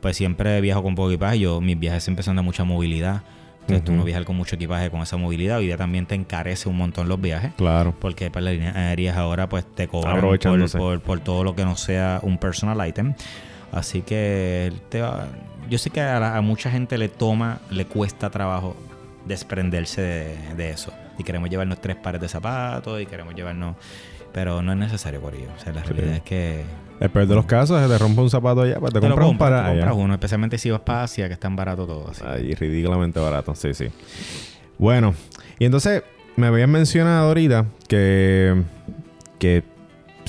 pues siempre viajo con poco equipaje. Yo, mis viajes siempre son de mucha movilidad. Entonces tú no viajas con mucho equipaje con esa movilidad. Hoy día también te encarece un montón los viajes. Claro. Porque para las líneas aéreas ahora pues te cobran por, por, por todo lo que no sea un personal item. Así que te va- yo sé que a, la- a mucha gente le toma, le cuesta trabajo desprenderse de, de eso. Y queremos llevarnos tres pares de zapatos y queremos llevarnos... Pero no es necesario por ello. O sea, la Sí. realidad es que... El peor de los casos, se te rompe un zapato allá, pues te, compras un compras, para te allá. compras uno, especialmente si vas para Asia, que es tan barato todo. Así. Ay, ridículamente barato, sí, sí. Bueno, y entonces me habías mencionado ahorita que, que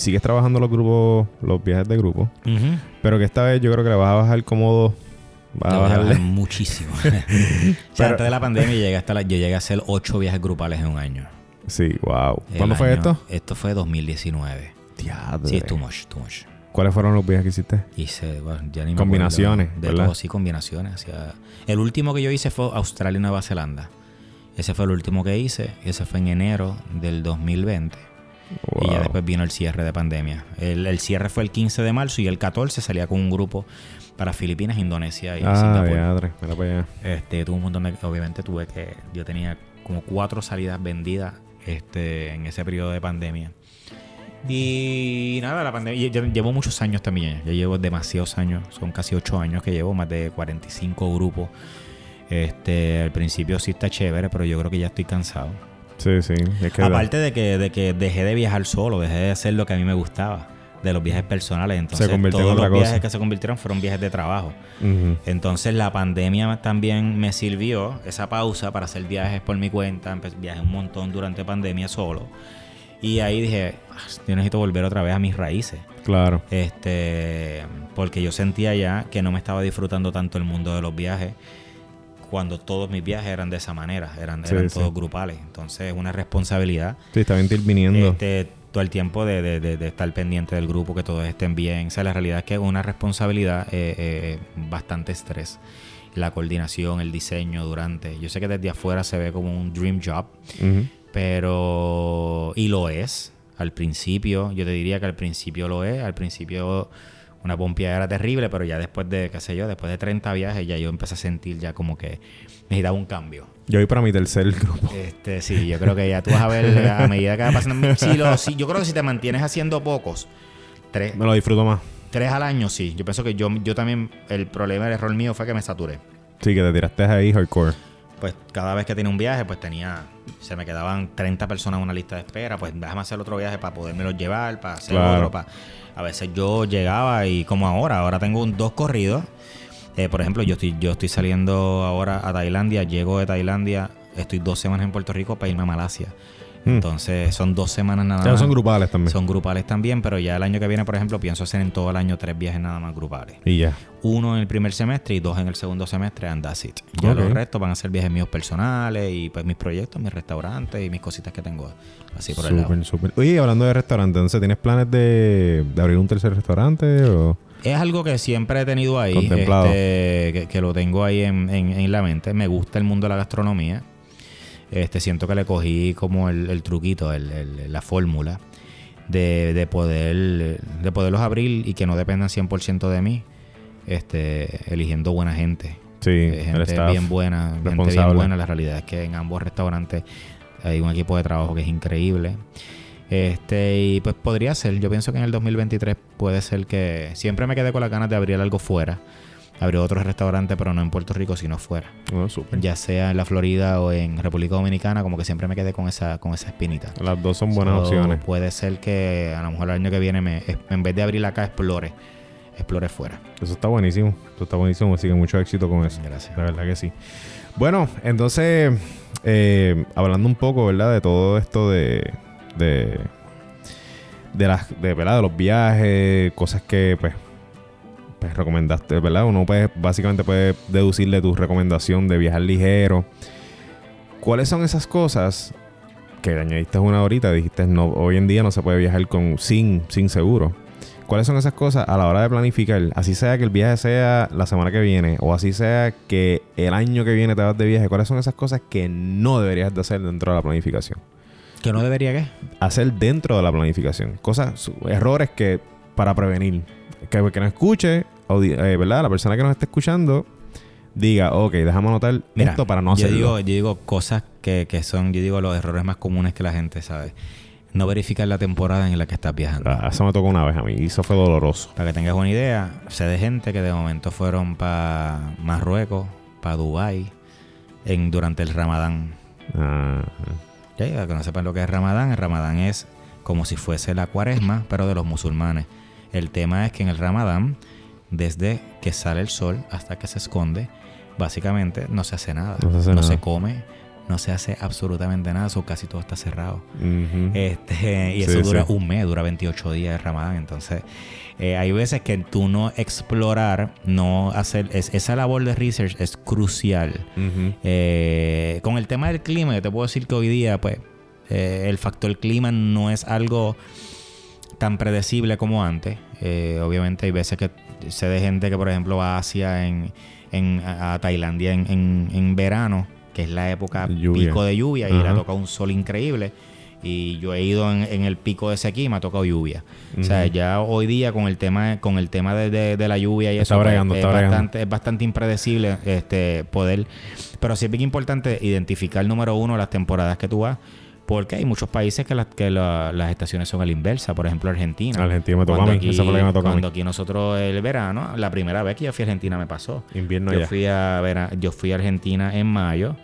sigues trabajando los grupos, los viajes de grupo, pero que esta vez yo creo que le vas a bajar cómodo. Vas a bajar muchísimo. <laughs> o sea, Pero- antes de la pandemia llegué hasta la- yo llegué a hacer ocho viajes grupales en un año. Sí, wow. El ¿Cuándo fue esto? Esto fue 2019. Diadre. Sí, es too much, too much. ¿Cuáles fueron los viajes que hiciste? Hice, bueno, ya ni me Combinaciones, acuerdo. De ¿verdad? todo, sí, combinaciones. El último que yo hice fue Australia y Nueva Zelanda. Ese fue el último que hice. Ese fue en enero del 2020. Y ya después vino el cierre de pandemia. El, el cierre fue el 15 de marzo y el 14 salía con un grupo para Filipinas, Indonesia y Ah, Singapur. Mira para allá. Este, tuve un montón de. Obviamente tuve que. Yo tenía como cuatro salidas vendidas este, en ese periodo de pandemia. Y nada, la pandemia. yo Llevo muchos años también. Ya llevo demasiados años. Son casi ocho años que llevo, más de 45 grupos. Este, al principio sí está chévere, pero yo creo que ya estoy cansado. Sí, sí. Es que Aparte de que, de que dejé de viajar solo, dejé de hacer lo que a mí me gustaba, de los viajes personales. Entonces, en todos otra los viajes que se convirtieron fueron viajes de trabajo. Entonces la pandemia también me sirvió esa pausa para hacer viajes por mi cuenta. Empe- Viajé un montón durante pandemia solo. Y ahí dije, "Ah, yo necesito volver otra vez a mis raíces. Claro. Este, porque yo sentía ya que no me estaba disfrutando tanto el mundo de los viajes cuando todos mis viajes eran de esa manera, eran, Sí, eran sí. todos grupales. Entonces es una responsabilidad Sí, está bien viniendo. este, todo el tiempo de, de- de- de estar pendiente del grupo, que todos estén bien. O sea, la realidad es que es una responsabilidad, eh, eh, bastante estrés. La coordinación, el diseño durante. Yo sé que desde afuera se ve como un dream job, pero. Y lo es. Al principio, yo te diría que al principio lo es. Al principio una pompía era terrible, pero ya después de, qué sé yo, después de 30 viajes, ya yo empecé a sentir ya como que necesitaba un cambio. Yo voy para mi tercer grupo. Este, sí, yo creo que ya tú vas a ver a <laughs> medida que va pasando. Si lo- si- yo creo que si te mantienes haciendo pocos, tres, Me lo disfruto más. Tres al año, sí. Yo pienso que yo, yo también, el problema, el error mío fue que me saturé. Sí, que te tiraste ahí hardcore. Pues cada vez que tenía un viaje, pues tenía, se me quedaban 30 personas en una lista de espera, pues déjame hacer otro viaje para podérmelo llevar, para hacer Claro. otro, para... A veces yo llegaba y como ahora, ahora tengo un- dos corridos. Eh, por ejemplo, yo estoy, yo estoy saliendo ahora a Tailandia, llego de Tailandia, estoy dos semanas en Puerto Rico para irme a Malasia. Mm. Entonces son dos semanas nada O sea, más. son grupales también. Son grupales también, pero ya el año que viene, por ejemplo, pienso hacer en todo el año tres viajes nada más grupales. Y ya. Uno en el primer semestre y dos en el segundo semestre, and that's it. Ya los restos van a ser viajes míos personales y pues mis proyectos, mis restaurantes y mis cositas que tengo así por el lado. Súper, súper. Oye, hablando de restaurante, entonces, ¿tienes planes de, de abrir un tercer restaurante? O... Es algo que siempre he tenido ahí, Contemplado. este, que, que lo tengo ahí en, en- en la mente. Me gusta el mundo de la gastronomía. Este, siento que le cogí como el, el truquito, el- el- la fórmula de, de poder de poderlos abrir y que no dependan 100% de mí, este, eligiendo buena gente. Sí, Eh, gente staff. bien buena, gente bien buena. La realidad es que en ambos restaurantes hay un equipo de trabajo que es increíble. Este, y pues podría ser, yo pienso que en el 2023 puede ser que siempre me quedé con las ganas de abrir algo fuera. Abrir otro restaurante, pero no en Puerto Rico, sino fuera. Oh, súper. Ya sea en la Florida o en República Dominicana, como que siempre me quedé con esa, con esa espinita. Las dos son buenas So, opciones. Puede ser que a lo mejor el año que viene, me, en vez de abrir acá, explore. Explore fuera. Eso está buenísimo. Eso está buenísimo. Así que mucho éxito con eso. Gracias. La verdad que sí. Bueno, entonces, eh, hablando un poco, ¿verdad? De todo esto de. de. de las. de, ¿verdad? De los viajes, cosas que, pues. Pues recomendaste, ¿verdad? Uno puede, básicamente puede deducir de tu recomendación de viajar ligero. ¿Cuáles son esas cosas que añadiste una ahorita? Dijiste, no, hoy en día no se puede viajar con, sin, sin seguro. ¿Cuáles son esas cosas a la hora de planificar? Así sea que el viaje sea la semana que viene o así sea que el año que viene te vas de viaje. ¿Cuáles son esas cosas que no deberías de hacer dentro de la planificación? ¿Que no debería qué? Hacer dentro de la planificación. Cosas, errores que para prevenir. Que, que no escuche, eh, ¿verdad? La persona que nos esté escuchando diga, ok, déjame anotar Mira, esto para no yo hacerlo. digo, yo digo cosas que, que son, yo digo, los errores más comunes que la gente sabe. No verificar la temporada en la que estás viajando. Ah, eso me tocó una vez a mí y eso fue doloroso. Para que tengas una idea, sé de gente que de momento fueron para Marruecos, para Dubái, en, durante el Ramadán. Ah, ya, que no sepan lo que es Ramadán, el Ramadán es como si fuese la cuaresma, pero de los musulmanes. El tema es que en el Ramadán, desde que sale el sol hasta que se esconde, básicamente no se hace nada. No se hace nada. se come, no se hace absolutamente nada, eso casi todo está cerrado. Este, <laughs> y Sí, eso dura sí. un mes, dura 28 días de Ramadán. Entonces, eh, hay veces que tú no explorar, no hacer, es- esa labor de research es crucial. Eh, con el tema del clima, yo te puedo decir que hoy día, pues, eh, el factor clima no es algo tan predecible como antes. Eh, obviamente hay veces que sé de gente que, por ejemplo, va a Asia en, en- a Tailandia en, en- en verano, que es la época Lluvia. pico de lluvia, y le Ajá. ha tocado un sol increíble. Y yo he ido en, en el pico de ese aquí y me ha tocado lluvia. O sea, ya hoy día con el tema, con el tema de, de- de la lluvia y Está eso, pues, bregando, es, está bastante, es bastante impredecible este poder. Pero sí es bien importante identificar, número uno, las temporadas que tú vas. Porque hay muchos países que, las que la- las estaciones son a la inversa. Por ejemplo, Argentina. Argentina me tocó a mí. aquí- Esa fue la que me tocó a mí. Cuando aquí nosotros el verano, la primera vez que yo fui a Argentina me pasó. Invierno yo ya. fui a vera- yo fui a Argentina en mayo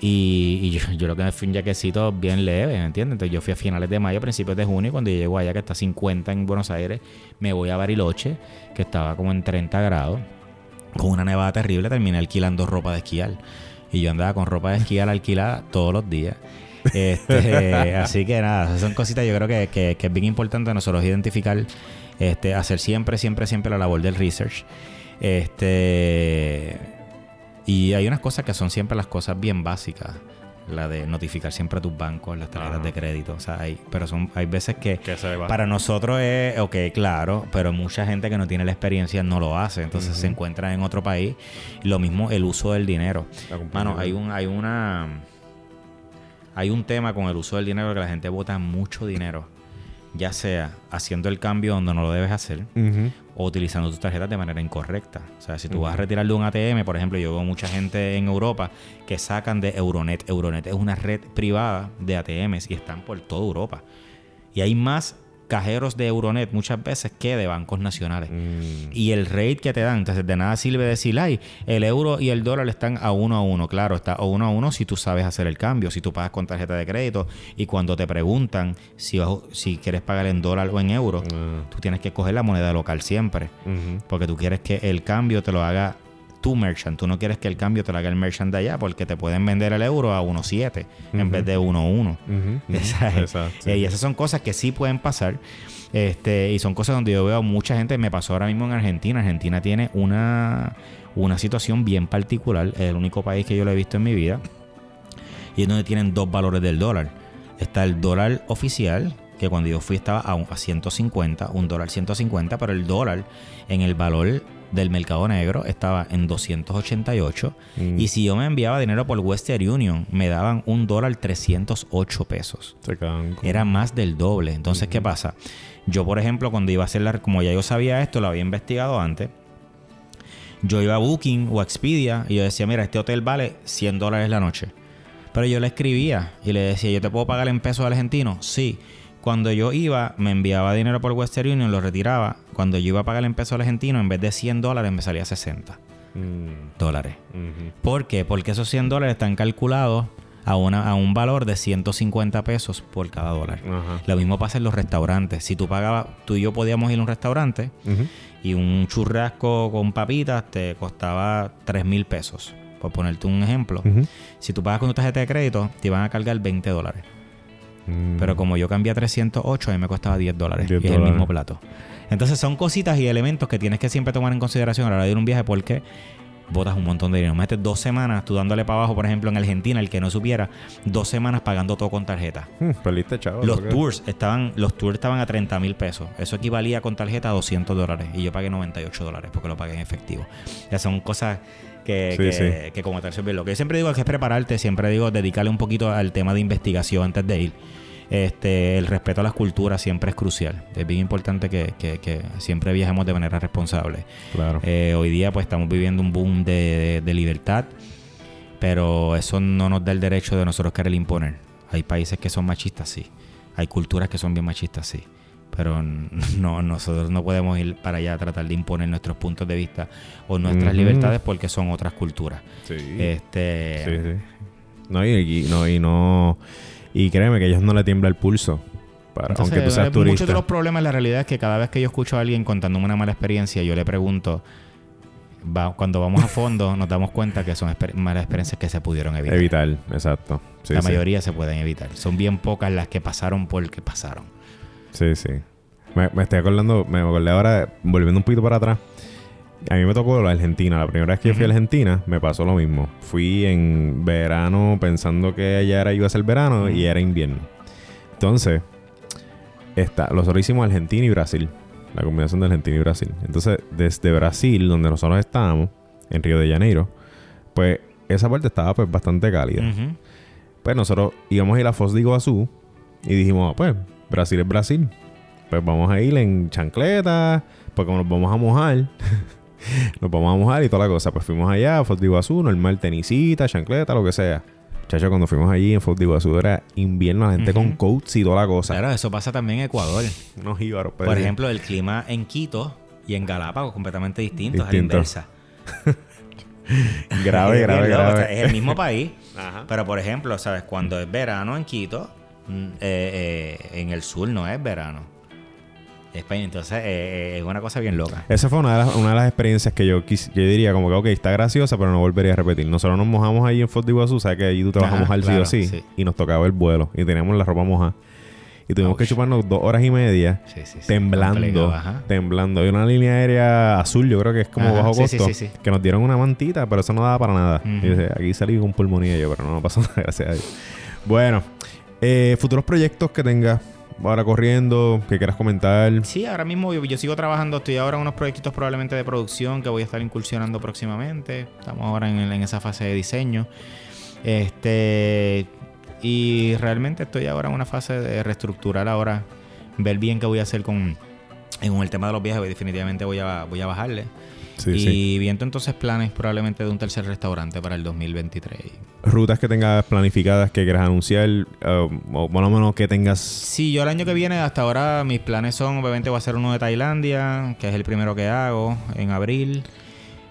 y, y yo, yo lo que me fui un jaquecito bien leve, ¿me entiendes? Entonces yo fui a finales de mayo, principios de junio, y cuando yo llego allá que está 50 en Buenos Aires, me voy a Bariloche, que estaba como en 30 grados, con una nevada terrible, terminé alquilando ropa de esquiar. Y yo andaba con ropa de esquiar alquilada todos los días. Este, <laughs> así que nada, son cositas yo creo que, que- que es bien importante nosotros identificar, este, hacer siempre, siempre, siempre la labor del research. Este y hay unas cosas que son siempre las cosas bien básicas. La de notificar siempre a tus bancos, las tarjetas de crédito. O sea, hay, pero son, hay veces que para nosotros es, ok, claro, pero mucha gente que no tiene la experiencia no lo hace. Entonces se encuentra en otro país. Lo mismo el uso del dinero. Mano, hay un, hay una. Hay un tema con el uso del dinero que la gente bota mucho dinero. Ya sea haciendo el cambio donde no lo debes hacer o utilizando tus tarjetas de manera incorrecta. O sea, si tú vas a retirar de un ATM, por ejemplo, yo veo mucha gente en Europa que sacan de Euronet. Euronet es una red privada de ATMs y están por toda Europa. Y hay más cajeros de Euronet muchas veces que de bancos nacionales. Mm. Y el rate que te dan, entonces de nada sirve decir, ay, el euro y el dólar están a uno a uno. Claro, está a uno a uno si tú sabes hacer el cambio, si tú pagas con tarjeta de crédito y cuando te preguntan si, si quieres pagar en dólar o en euro, Ah. tú tienes que coger la moneda local siempre. Porque tú quieres que el cambio te lo haga tu merchant. Tú no quieres que el cambio te lo haga el merchant de allá porque te pueden vender el euro a 1.7 en vez de 1.1. Ujú, ujú. <laughs> Esa es- Exacto, sí. eh, y esas son cosas que sí pueden pasar. Este, y son cosas donde yo veo mucha gente. Me pasó ahora mismo en Argentina. Argentina tiene una, una situación bien particular. Es el único país que yo lo he visto en mi vida. Y es donde tienen dos valores del dólar. Está el dólar oficial, que cuando yo fui estaba a, un- a 150, un dólar 150, pero el dólar en el valor del mercado negro estaba en 288. Mm. Y si yo me enviaba dinero por Western Union, me daban un dólar 308 pesos. Era más del doble. Entonces, ¿qué pasa? Yo, por ejemplo, cuando iba a hacer la... Como ya yo sabía esto, lo había investigado antes. Yo iba a Booking o a Expedia y yo decía, mira, este hotel vale 100 dólares la noche. Pero yo le escribía y le decía, ¿yo te puedo pagar en pesos argentinos? Sí. Cuando yo iba, me enviaba dinero por Western Union, lo retiraba. Cuando yo iba a pagar en pesos argentinos, en vez de 100 dólares, me salía 60 Mm. dólares. ¿Por qué? Porque esos 100 dólares están calculados a, una, a un valor de 150 pesos por cada dólar. Lo mismo pasa en los restaurantes. Si tú pagabas, tú y yo podíamos ir a un restaurante y un churrasco con papitas te costaba 3 mil pesos. Por ponerte un ejemplo. Si tú pagas con tu tarjeta de crédito, te iban a cargar 20 dólares. Mm. Pero como yo cambié a 308, a mí me costaba 10 dólares. 10 y es el mismo plato. Entonces son cositas y elementos que tienes que siempre tomar en consideración a la hora de ir a un viaje porque botas un montón de dinero. Metes dos semanas tú dándole para abajo, por ejemplo, en Argentina, el que no supiera, dos semanas pagando todo con tarjeta. Mm, chavo. Los tours estaban, los tours estaban a 30 mil pesos. Eso equivalía con tarjeta a 200 dólares. Y yo pagué 98 dólares porque lo pagué en efectivo. Ya son cosas que, Sí, que, sí. que como tal. Lo que yo siempre digo es que es prepararte, siempre digo dedicarle un poquito al tema de investigación antes de ir. Este, el respeto a las culturas siempre es crucial. Es bien importante que, que- que siempre viajemos de manera responsable. Claro. Eh, hoy día pues estamos viviendo un boom de, de- de libertad, pero eso no nos da el derecho de nosotros querer imponer. Hay países que son machistas, sí. Hay culturas que son bien machistas, sí. Pero <laughs> no, nosotros no podemos ir para allá a tratar de imponer nuestros puntos de vista o nuestras libertades porque son otras culturas. sí. Este, Sí, sí. No, y, y- no, y no. Y créeme que a ellos no le tiembla el pulso. Para, Entonces, aunque tú seas eh, turista. muchos de los problemas, la realidad es que cada vez que yo escucho a alguien contándome una mala experiencia, yo le pregunto, va- cuando vamos a fondo, <laughs> nos damos cuenta que son exper- malas experiencias que se pudieron evitar. Evitar, exacto. Sí, la sí. mayoría se pueden evitar. Son bien pocas las que pasaron porque pasaron. Sí, sí. Me, me estoy acordando, me acordé ahora, volviendo un poquito para atrás. A mí me tocó la Argentina. La primera vez que yo fui a. Argentina, me pasó lo mismo. Fui en verano pensando que allá era, iba a ser verano y era invierno. Entonces, está, nosotros hicimos Argentina y Brasil. La combinación de Argentina y Brasil. Entonces, desde Brasil, donde nosotros estábamos, en Río de Janeiro, pues esa parte estaba pues bastante cálida. Pues nosotros íbamos a ir a Foz de Iguazú y dijimos, pues, Brasil es Brasil. Pues vamos a ir en chancleta, pues como nos vamos a mojar, <laughs> nos vamos a mojar y toda la cosa. Pues fuimos allá a de Iguazú, normal, tenisita, chancleta, lo que sea. Chacho, cuando fuimos allí en de Iguazú era invierno, la gente con coats y toda la cosa. Claro, eso pasa también en Ecuador. Unos jíbaros. pues, Por ejemplo, el clima en Quito y en Galápagos completamente distinto, es a la Distinto. inversa. <laughs> grave, grave, o sea, grave. es el mismo país. <laughs> Ajá. Pero, por ejemplo, ¿sabes? Cuando es verano en Quito, mm, eh, eh, en el sur no es verano. España, entonces eh, eh, es una cosa bien loca. Esa fue una de, las, una de las experiencias que yo, quis- yo diría como que, ok, está graciosa, pero no volvería a repetir. Nosotros nos mojamos ahí en Foz de Iguazú, sabes que allí tú te vas a Ajá, mojar sí claro, o sí, sí. y nos tocaba el vuelo, y teníamos la ropa mojada. Y tuvimos que chuparnos dos horas y media Sí, sí, sí. temblando, Complicado, ajá. temblando. Hay una línea aérea azul, yo creo que es como Ajá, bajo costo, sí, sí. que nos dieron una mantita, pero eso no daba para nada. Y dice, aquí salí con pulmonía yo, pero no me pasó <laughs> nada, gracias a Dios. Bueno, eh, futuros proyectos que tengas ahora corriendo, que quieras comentar. Sí, ahora mismo yo, sigo trabajando, estoy ahora en unos proyectitos probablemente de producción que voy a estar incursionando próximamente. Estamos ahora en, esa fase de diseño. Este y realmente estoy ahora en una fase de reestructurar ahora, ver bien qué voy a hacer con, el tema de los viajes, definitivamente voy a, voy a bajarle. Sí, y sí. viendo entonces planes probablemente de un tercer restaurante para el 2023. Rutas que tengas planificadas que quieras anunciar, eh, o por lo menos que tengas. Sí, yo el año que viene, hasta ahora, mis planes son, obviamente, voy a hacer uno de Tailandia, que es el primero que hago, en abril.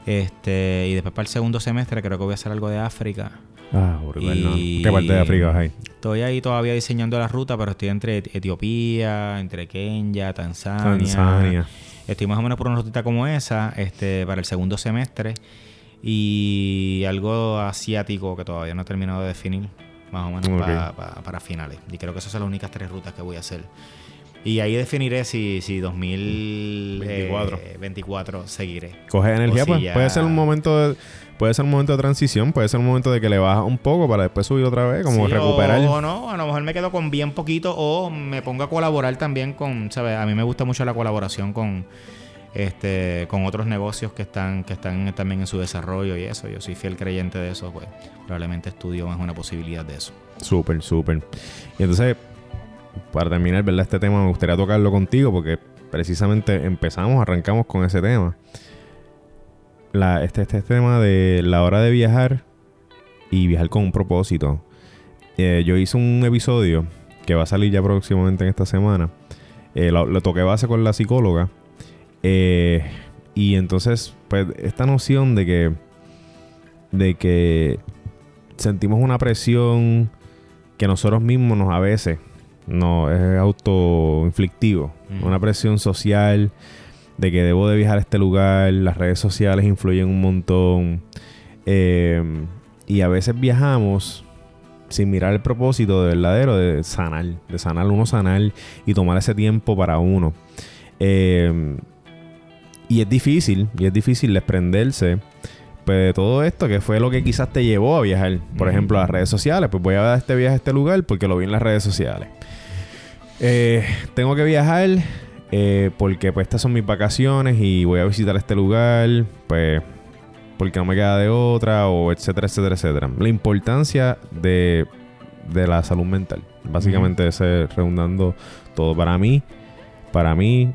Este, y después para el segundo semestre creo que voy a hacer algo de África. Ah, brutal, ¿no? Y- ¿Qué parte de África vas ahí? Estoy ahí todavía diseñando la ruta, pero estoy entre Et- Etiopía, entre Kenia, Tanzania. Tanzania. Estoy más o menos por una rutita como esa, este, para el segundo semestre. Y algo asiático que todavía no he terminado de definir, más o menos Ok. pa- pa- para finales. Y creo que esas son las únicas tres rutas que voy a hacer. Y ahí definiré si, si 2024 24. seguiré. Coge energía, si pues. ya- Puede ser un momento de. Puede ser un momento de transición, puede ser un momento de que le bajas un poco para después subir otra vez, como Sí, recuperar. O, o no, a lo mejor me quedo con bien poquito o me pongo a colaborar también con, ¿sabes? A mí me gusta mucho la colaboración con este con otros negocios que están que están también en su desarrollo y eso. Yo soy fiel creyente de eso, pues probablemente estudio más una posibilidad de eso. Súper, súper. Y entonces, para terminar, ¿verdad? Este tema me gustaría tocarlo contigo porque precisamente empezamos, arrancamos con ese tema. La, este, este tema de la hora de viajar y viajar con un propósito. Eh, yo hice un episodio que va a salir ya próximamente en esta semana. Eh, lo, lo toqué base con la psicóloga. Eh, y entonces, pues, esta noción de que. de que sentimos una presión que nosotros mismos nos a veces no es autoinflictivo. Una presión social de que debo de viajar a este lugar, las redes sociales influyen un montón. Eh, y a veces viajamos sin mirar el propósito de verdadero de sanar, de sanar uno sanar y tomar ese tiempo para uno. Eh, y es difícil, y es difícil desprenderse pues, de todo esto, que fue lo que quizás te llevó a viajar. Por ejemplo, a las redes sociales. Pues voy a dar este viaje a este lugar porque lo vi en las redes sociales. Eh, tengo que viajar eh, porque pues estas son mis vacaciones y voy a visitar este lugar, pues porque no me queda de otra, o etcétera, etcétera, etcétera. La importancia de, de la salud mental. Básicamente ese redundando todo. Para mí, para mí,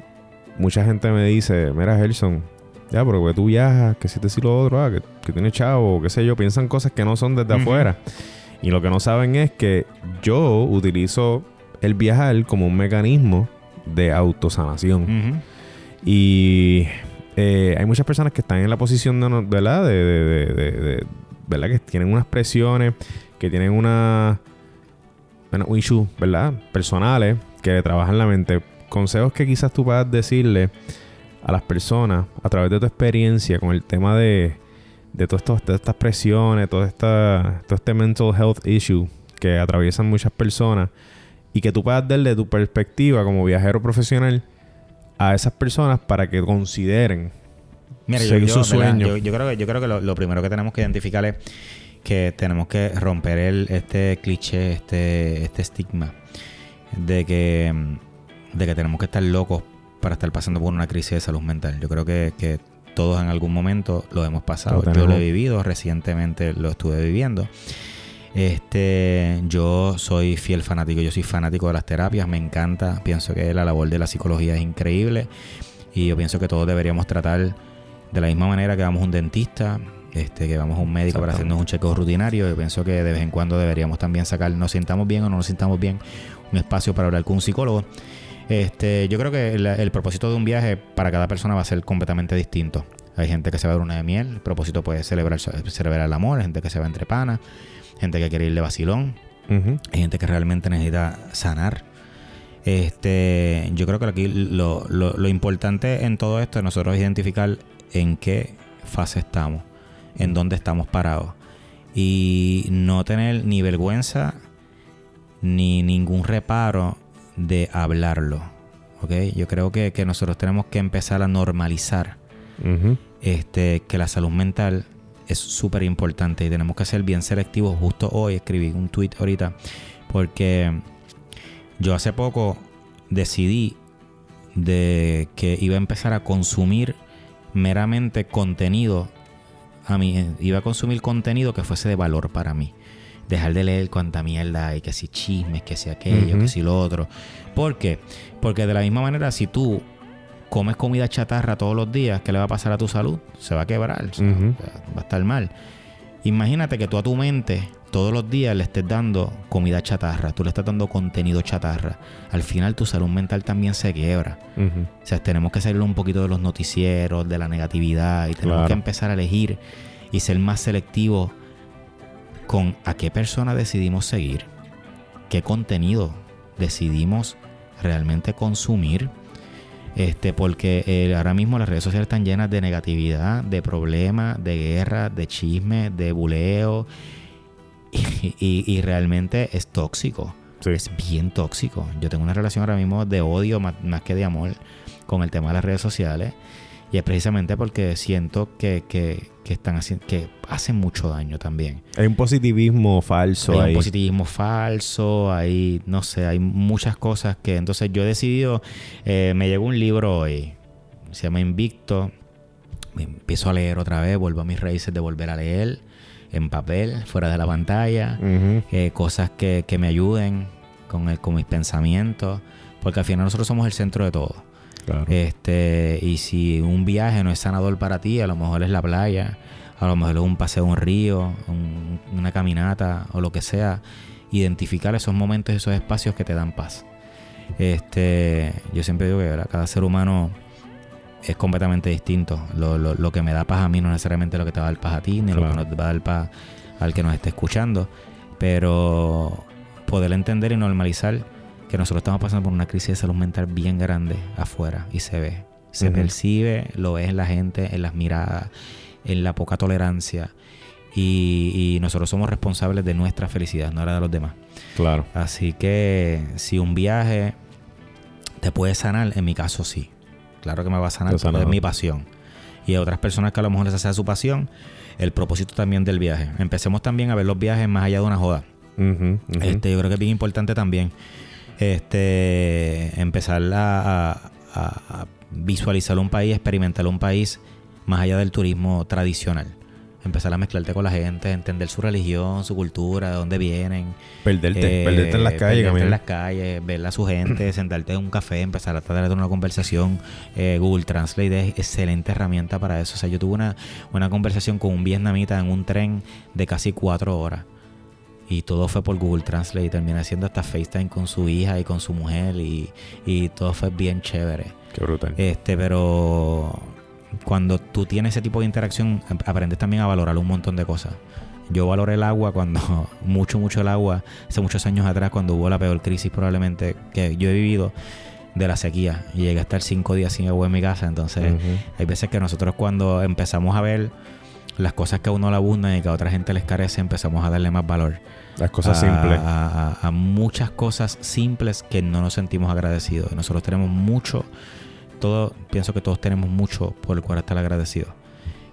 mucha gente me dice, mira Gerson, ya, pero que tú viajas, que si te si lo otro, ah, que, que tienes chavo, qué sé yo, piensan cosas que no son desde afuera. Y lo que no saben es que yo utilizo el viajar como un mecanismo de autosanación. Y eh, hay muchas personas que están en la posición de, ¿verdad? De, ¿verdad? Que tienen unas presiones, que tienen una, bueno, un issue, ¿verdad? Personales, que trabajan la mente. Consejos que quizás tú puedas decirle a las personas a través de tu experiencia con el tema de, de, de estas presiones, todo, esta, todo este mental health issue que atraviesan muchas personas y que tú puedas darle tu perspectiva como viajero profesional a esas personas para que consideren Mira, yo, seguir yo, su ¿verdad? sueño. yo, yo creo que, yo creo que lo, lo primero que tenemos que identificar es que tenemos que romper el, este cliché, este, este estigma de que, de que tenemos que estar locos para estar pasando por una crisis de salud mental. Yo creo que, que todos en algún momento lo hemos pasado. Lo yo lo he vivido, recientemente lo estuve viviendo. Este, yo soy fiel fanático, yo soy fanático de las terapias, me encanta, pienso que la labor de la psicología es increíble y yo pienso que todos deberíamos tratar de la misma manera que vamos a un dentista, este, que vamos a un médico para hacernos un chequeo rutinario. Yo pienso que de vez en cuando deberíamos también sacar, nos sintamos bien o no nos sintamos bien, un espacio para hablar con un psicólogo. Este, yo creo que el, el propósito de un viaje para cada persona va a ser completamente distinto. Hay gente que se va a dar una de miel, el propósito puede celebrar, celebrar el amor, hay gente que se va entre panas, gente que quiere ir de vacilón, hay gente que realmente necesita sanar. Este, yo creo que aquí lo, lo- lo importante en todo esto es nosotros identificar en qué fase estamos, en dónde estamos parados. Y no tener ni vergüenza ni ningún reparo de hablarlo. ¿ok? Yo creo que, que nosotros tenemos que empezar a normalizar este, que la salud mental es súper importante y tenemos que ser bien selectivos. Justo hoy escribí un tweet ahorita porque yo hace poco decidí de que iba a empezar a consumir meramente contenido a mí iba a consumir contenido que fuese de valor para mí dejar de leer cuanta mierda hay que si chismes que si aquello que si lo otro ¿por qué? porque de la misma manera si tú comes comida chatarra todos los días, ¿qué le va a pasar a tu salud? Se va a quebrar, o sea, Ujú. va a estar mal. Imagínate que tú a tu mente todos los días le estés dando comida chatarra, tú le estás dando contenido chatarra. Al final tu salud mental también se quiebra. Ujú. O sea, tenemos que salir un poquito de los noticieros, de la negatividad y tenemos Claro. que empezar a elegir y ser más selectivos con a qué persona decidimos seguir, qué contenido decidimos realmente consumir. Este, porque eh, ahora mismo las redes sociales están llenas de negatividad, de problemas, de guerra, de chisme, de buleo. <laughs> Y, y- y realmente es tóxico. Sí. Es bien tóxico. Yo tengo una relación ahora mismo de odio más, más que de amor con el tema de las redes sociales. Y es precisamente porque siento que, que, que están haciendo, que hacen mucho daño también. Hay un positivismo falso hay ahí. un positivismo falso, hay, no sé, hay muchas cosas que... Entonces yo he decidido, eh, me llegó un libro hoy, se llama Invicto, me empiezo a leer otra vez, vuelvo a mis raíces de volver a leer, en papel, fuera de la pantalla, eh, cosas que, que me ayuden con, el, con mis pensamientos, porque al final nosotros somos el centro de todo. Claro. Este, y si un viaje no es sanador para ti, a lo mejor es la playa, a lo mejor es un paseo a un río, un- una caminata o lo que sea, identificar esos momentos y esos espacios que te dan paz. Este, yo siempre digo que ¿verdad? cada ser humano es completamente distinto. Lo, lo- lo que me da paz a mí no necesariamente es lo que te va a dar paz a ti, ni lo que nos va a dar paz al que nos esté escuchando. Pero poder entender y normalizar que nosotros estamos pasando por una crisis de salud mental bien grande afuera y se ve. Se percibe, lo ves en la gente, en las miradas, en la poca tolerancia. Y, y nosotros somos responsables de nuestra felicidad, no la de los demás. Claro. Así que si un viaje te puede sanar, en mi caso sí. Claro que me va a sanar porque es mi pasión. Y a otras personas que a lo mejor les hace su pasión, el propósito también del viaje. Empecemos también a ver los viajes más allá de una joda. Este, yo creo que es bien importante también este, empezar a, a- a- a visualizar un país, experimentar un país más allá del turismo tradicional. Empezar a mezclarte con la gente, entender su religión, su cultura, de dónde vienen. Perderte, Eh, perderte en las calles, perderte caminar. en las calles, ver a su gente, <clears throat> sentarte en un café, empezar a tratar de tener una conversación. Eh, Google Translate es excelente herramienta para eso. O sea, yo tuve una, una conversación con un vietnamita en un tren de casi cuatro horas. Y todo fue por Google Translate. Y terminé haciendo hasta FaceTime con su hija y con su mujer. Y, y todo fue bien chévere. Qué brutal. Este, pero cuando tú tienes ese tipo de interacción, ap- aprendes también a valorar un montón de cosas. Yo valoré el agua cuando, <laughs> mucho, mucho el agua, hace muchos años atrás, cuando hubo la peor crisis probablemente que yo he vivido de la sequía. Y llegué a estar cinco días sin agua en mi casa. Entonces, hay veces que nosotros cuando empezamos a ver las cosas que a uno le abundan y que a otra gente les carece, empezamos a darle más valor. Las cosas a, simples. A, muchas cosas simples que no nos sentimos agradecidos. Nosotros tenemos mucho, todo, pienso que todos tenemos mucho por el cual estar agradecidos.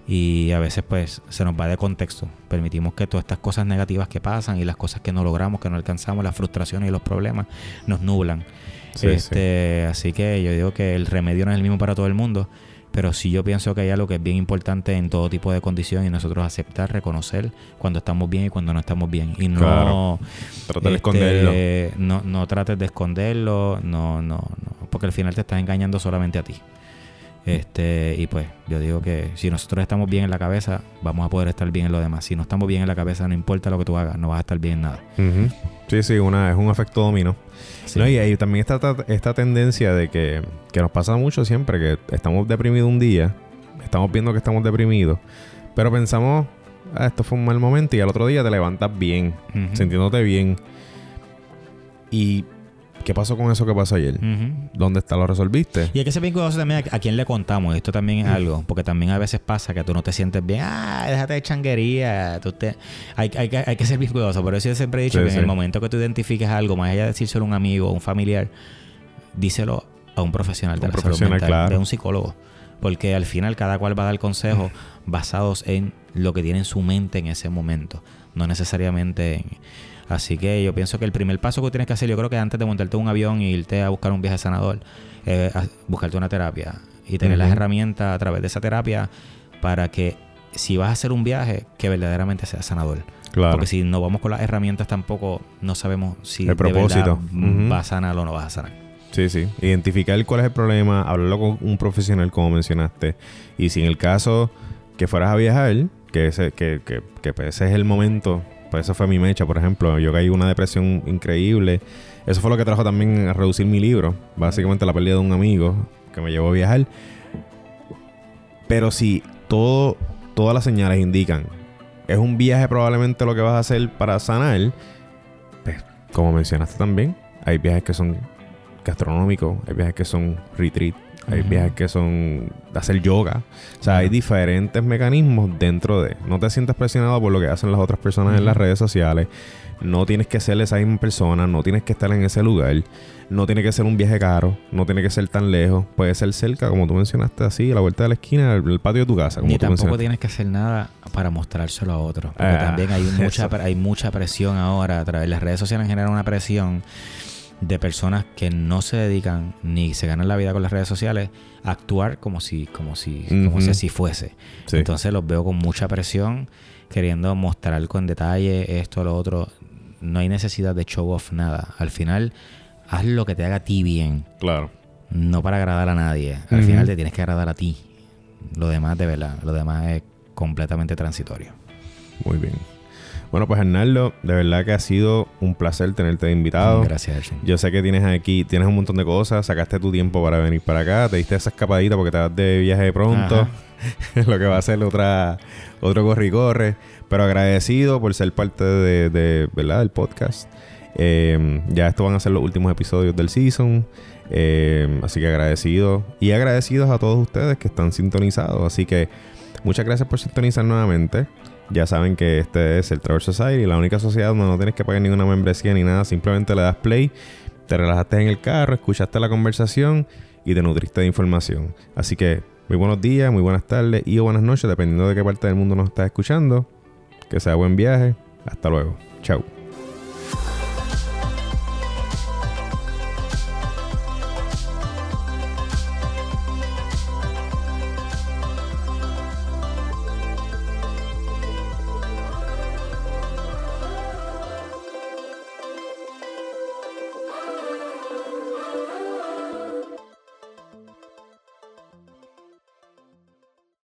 Y a veces pues se nos va de contexto. Permitimos que todas estas cosas negativas que pasan y las cosas que no logramos, que no alcanzamos, las frustraciones y los problemas nos nublan. Sí, este, Así que yo digo que el remedio no es el mismo para todo el mundo. Pero sí yo pienso que hay algo que es bien importante en todo tipo de condición y nosotros aceptar, reconocer cuando estamos bien y cuando no estamos bien. Y no, Claro. De esconderlo. este, No, no trates de esconderlo, no, no, no, porque al final te estás engañando solamente a ti. Este, y pues yo digo que si nosotros estamos bien en la cabeza, vamos a poder estar bien en lo demás. Si no estamos bien en la cabeza, no importa lo que tú hagas, no vas a estar bien en nada. Sí, sí, una, es un efecto dominó. Sí. No, y hay también esta, esta tendencia de que, que nos pasa mucho siempre, que estamos deprimidos un día, estamos viendo que estamos deprimidos, pero pensamos, ah, esto fue un mal momento y al otro día te levantas bien, sintiéndote bien. ¿Y qué pasó con eso que pasó ayer? ¿Dónde está? ¿Lo resolviste? Y hay que ser bien cuidadoso también a, a quién le contamos. Esto también es algo. Porque también a veces pasa que tú no te sientes bien. Ah, déjate de changuería. Tú te... hay, hay, que- hay que ser bien cuidadoso. Por eso yo siempre he dicho Sí, que sí. en el momento que tú identifiques algo, más allá de decírselo a un amigo o un familiar, díselo a un profesional de Un la salud profesional, mental, claro. de un psicólogo. Porque al final cada cual va a dar consejos basados en lo que tiene en su mente en ese momento. No necesariamente en... Así que yo pienso que el primer paso que tienes que hacer, yo creo que antes de montarte un avión y irte a buscar un viaje sanador, es a- buscarte una terapia y tener las herramientas a través de esa terapia para que si vas a hacer un viaje, que verdaderamente sea sanador. Claro. Porque si no vamos con las herramientas tampoco no sabemos si El de propósito. Ujú. va a sanar o no vas a sanar. Sí, sí. Identificar cuál es el problema, hablarlo con un profesional, como mencionaste. Y si en el caso que fueras a viajar, que ese, que, que, que pues ese es el momento, pues eso fue mi mecha, por ejemplo. Yo caí una depresión increíble. Eso fue lo que trajo también a reducir mi libro. Básicamente la pérdida de un amigo que me llevó a viajar. Pero si todo, todas las señales indican, es un viaje probablemente lo que vas a hacer para sanar, pues, como mencionaste también, hay viajes que son gastronómicos, hay viajes que son retreat, hay viajes que son de hacer yoga. O sea, hay diferentes mecanismos dentro de. No te sientas presionado por lo que hacen las otras personas en las redes sociales. No tienes que ser esa misma persona, no tienes que estar en ese lugar. No tiene que ser un viaje caro, no tiene que ser tan lejos. Puede ser cerca, como tú mencionaste, así, a la vuelta de la esquina, el, patio de tu casa. Como Ni tú tampoco tienes que hacer nada para mostrárselo a otros. Porque Ah, también hay <laughs> mucha, eso. hay mucha presión ahora. A través de las redes sociales generan una presión de personas que no se dedican ni se ganan la vida con las redes sociales a actuar como si, como si, como si así fuese. Sí. Entonces los veo con mucha presión, queriendo mostrar con detalle esto, lo otro. No hay necesidad de show off nada. Al final, haz lo que te haga a ti bien, Claro. no para agradar a nadie. Al final te tienes que agradar a ti. Lo demás, de verdad, lo demás es completamente transitorio. Muy bien. Bueno, pues Arnaldo, de verdad que ha sido un placer tenerte de invitado. Gracias, Elson. Yo sé que tienes aquí, tienes un montón de cosas, sacaste tu tiempo para venir para acá, te diste esa escapadita porque te vas de viaje pronto, <laughs> lo que va a ser otra, otro corre y corre, pero agradecido por ser parte de, de, ¿verdad? del podcast. Eh, ya estos van a ser los últimos episodios del season, eh, así que agradecido y agradecidos a todos ustedes que están sintonizados, así que muchas gracias por sintonizar nuevamente. Ya saben que este es el Travel Society, la única sociedad donde no tienes que pagar ninguna membresía ni nada. Simplemente le das play, te relajaste en el carro, escuchaste la conversación y te nutriste de información. Así que muy buenos días, muy buenas tardes y o buenas noches, dependiendo de qué parte del mundo nos estás escuchando. Que sea buen viaje. Hasta luego. Chao.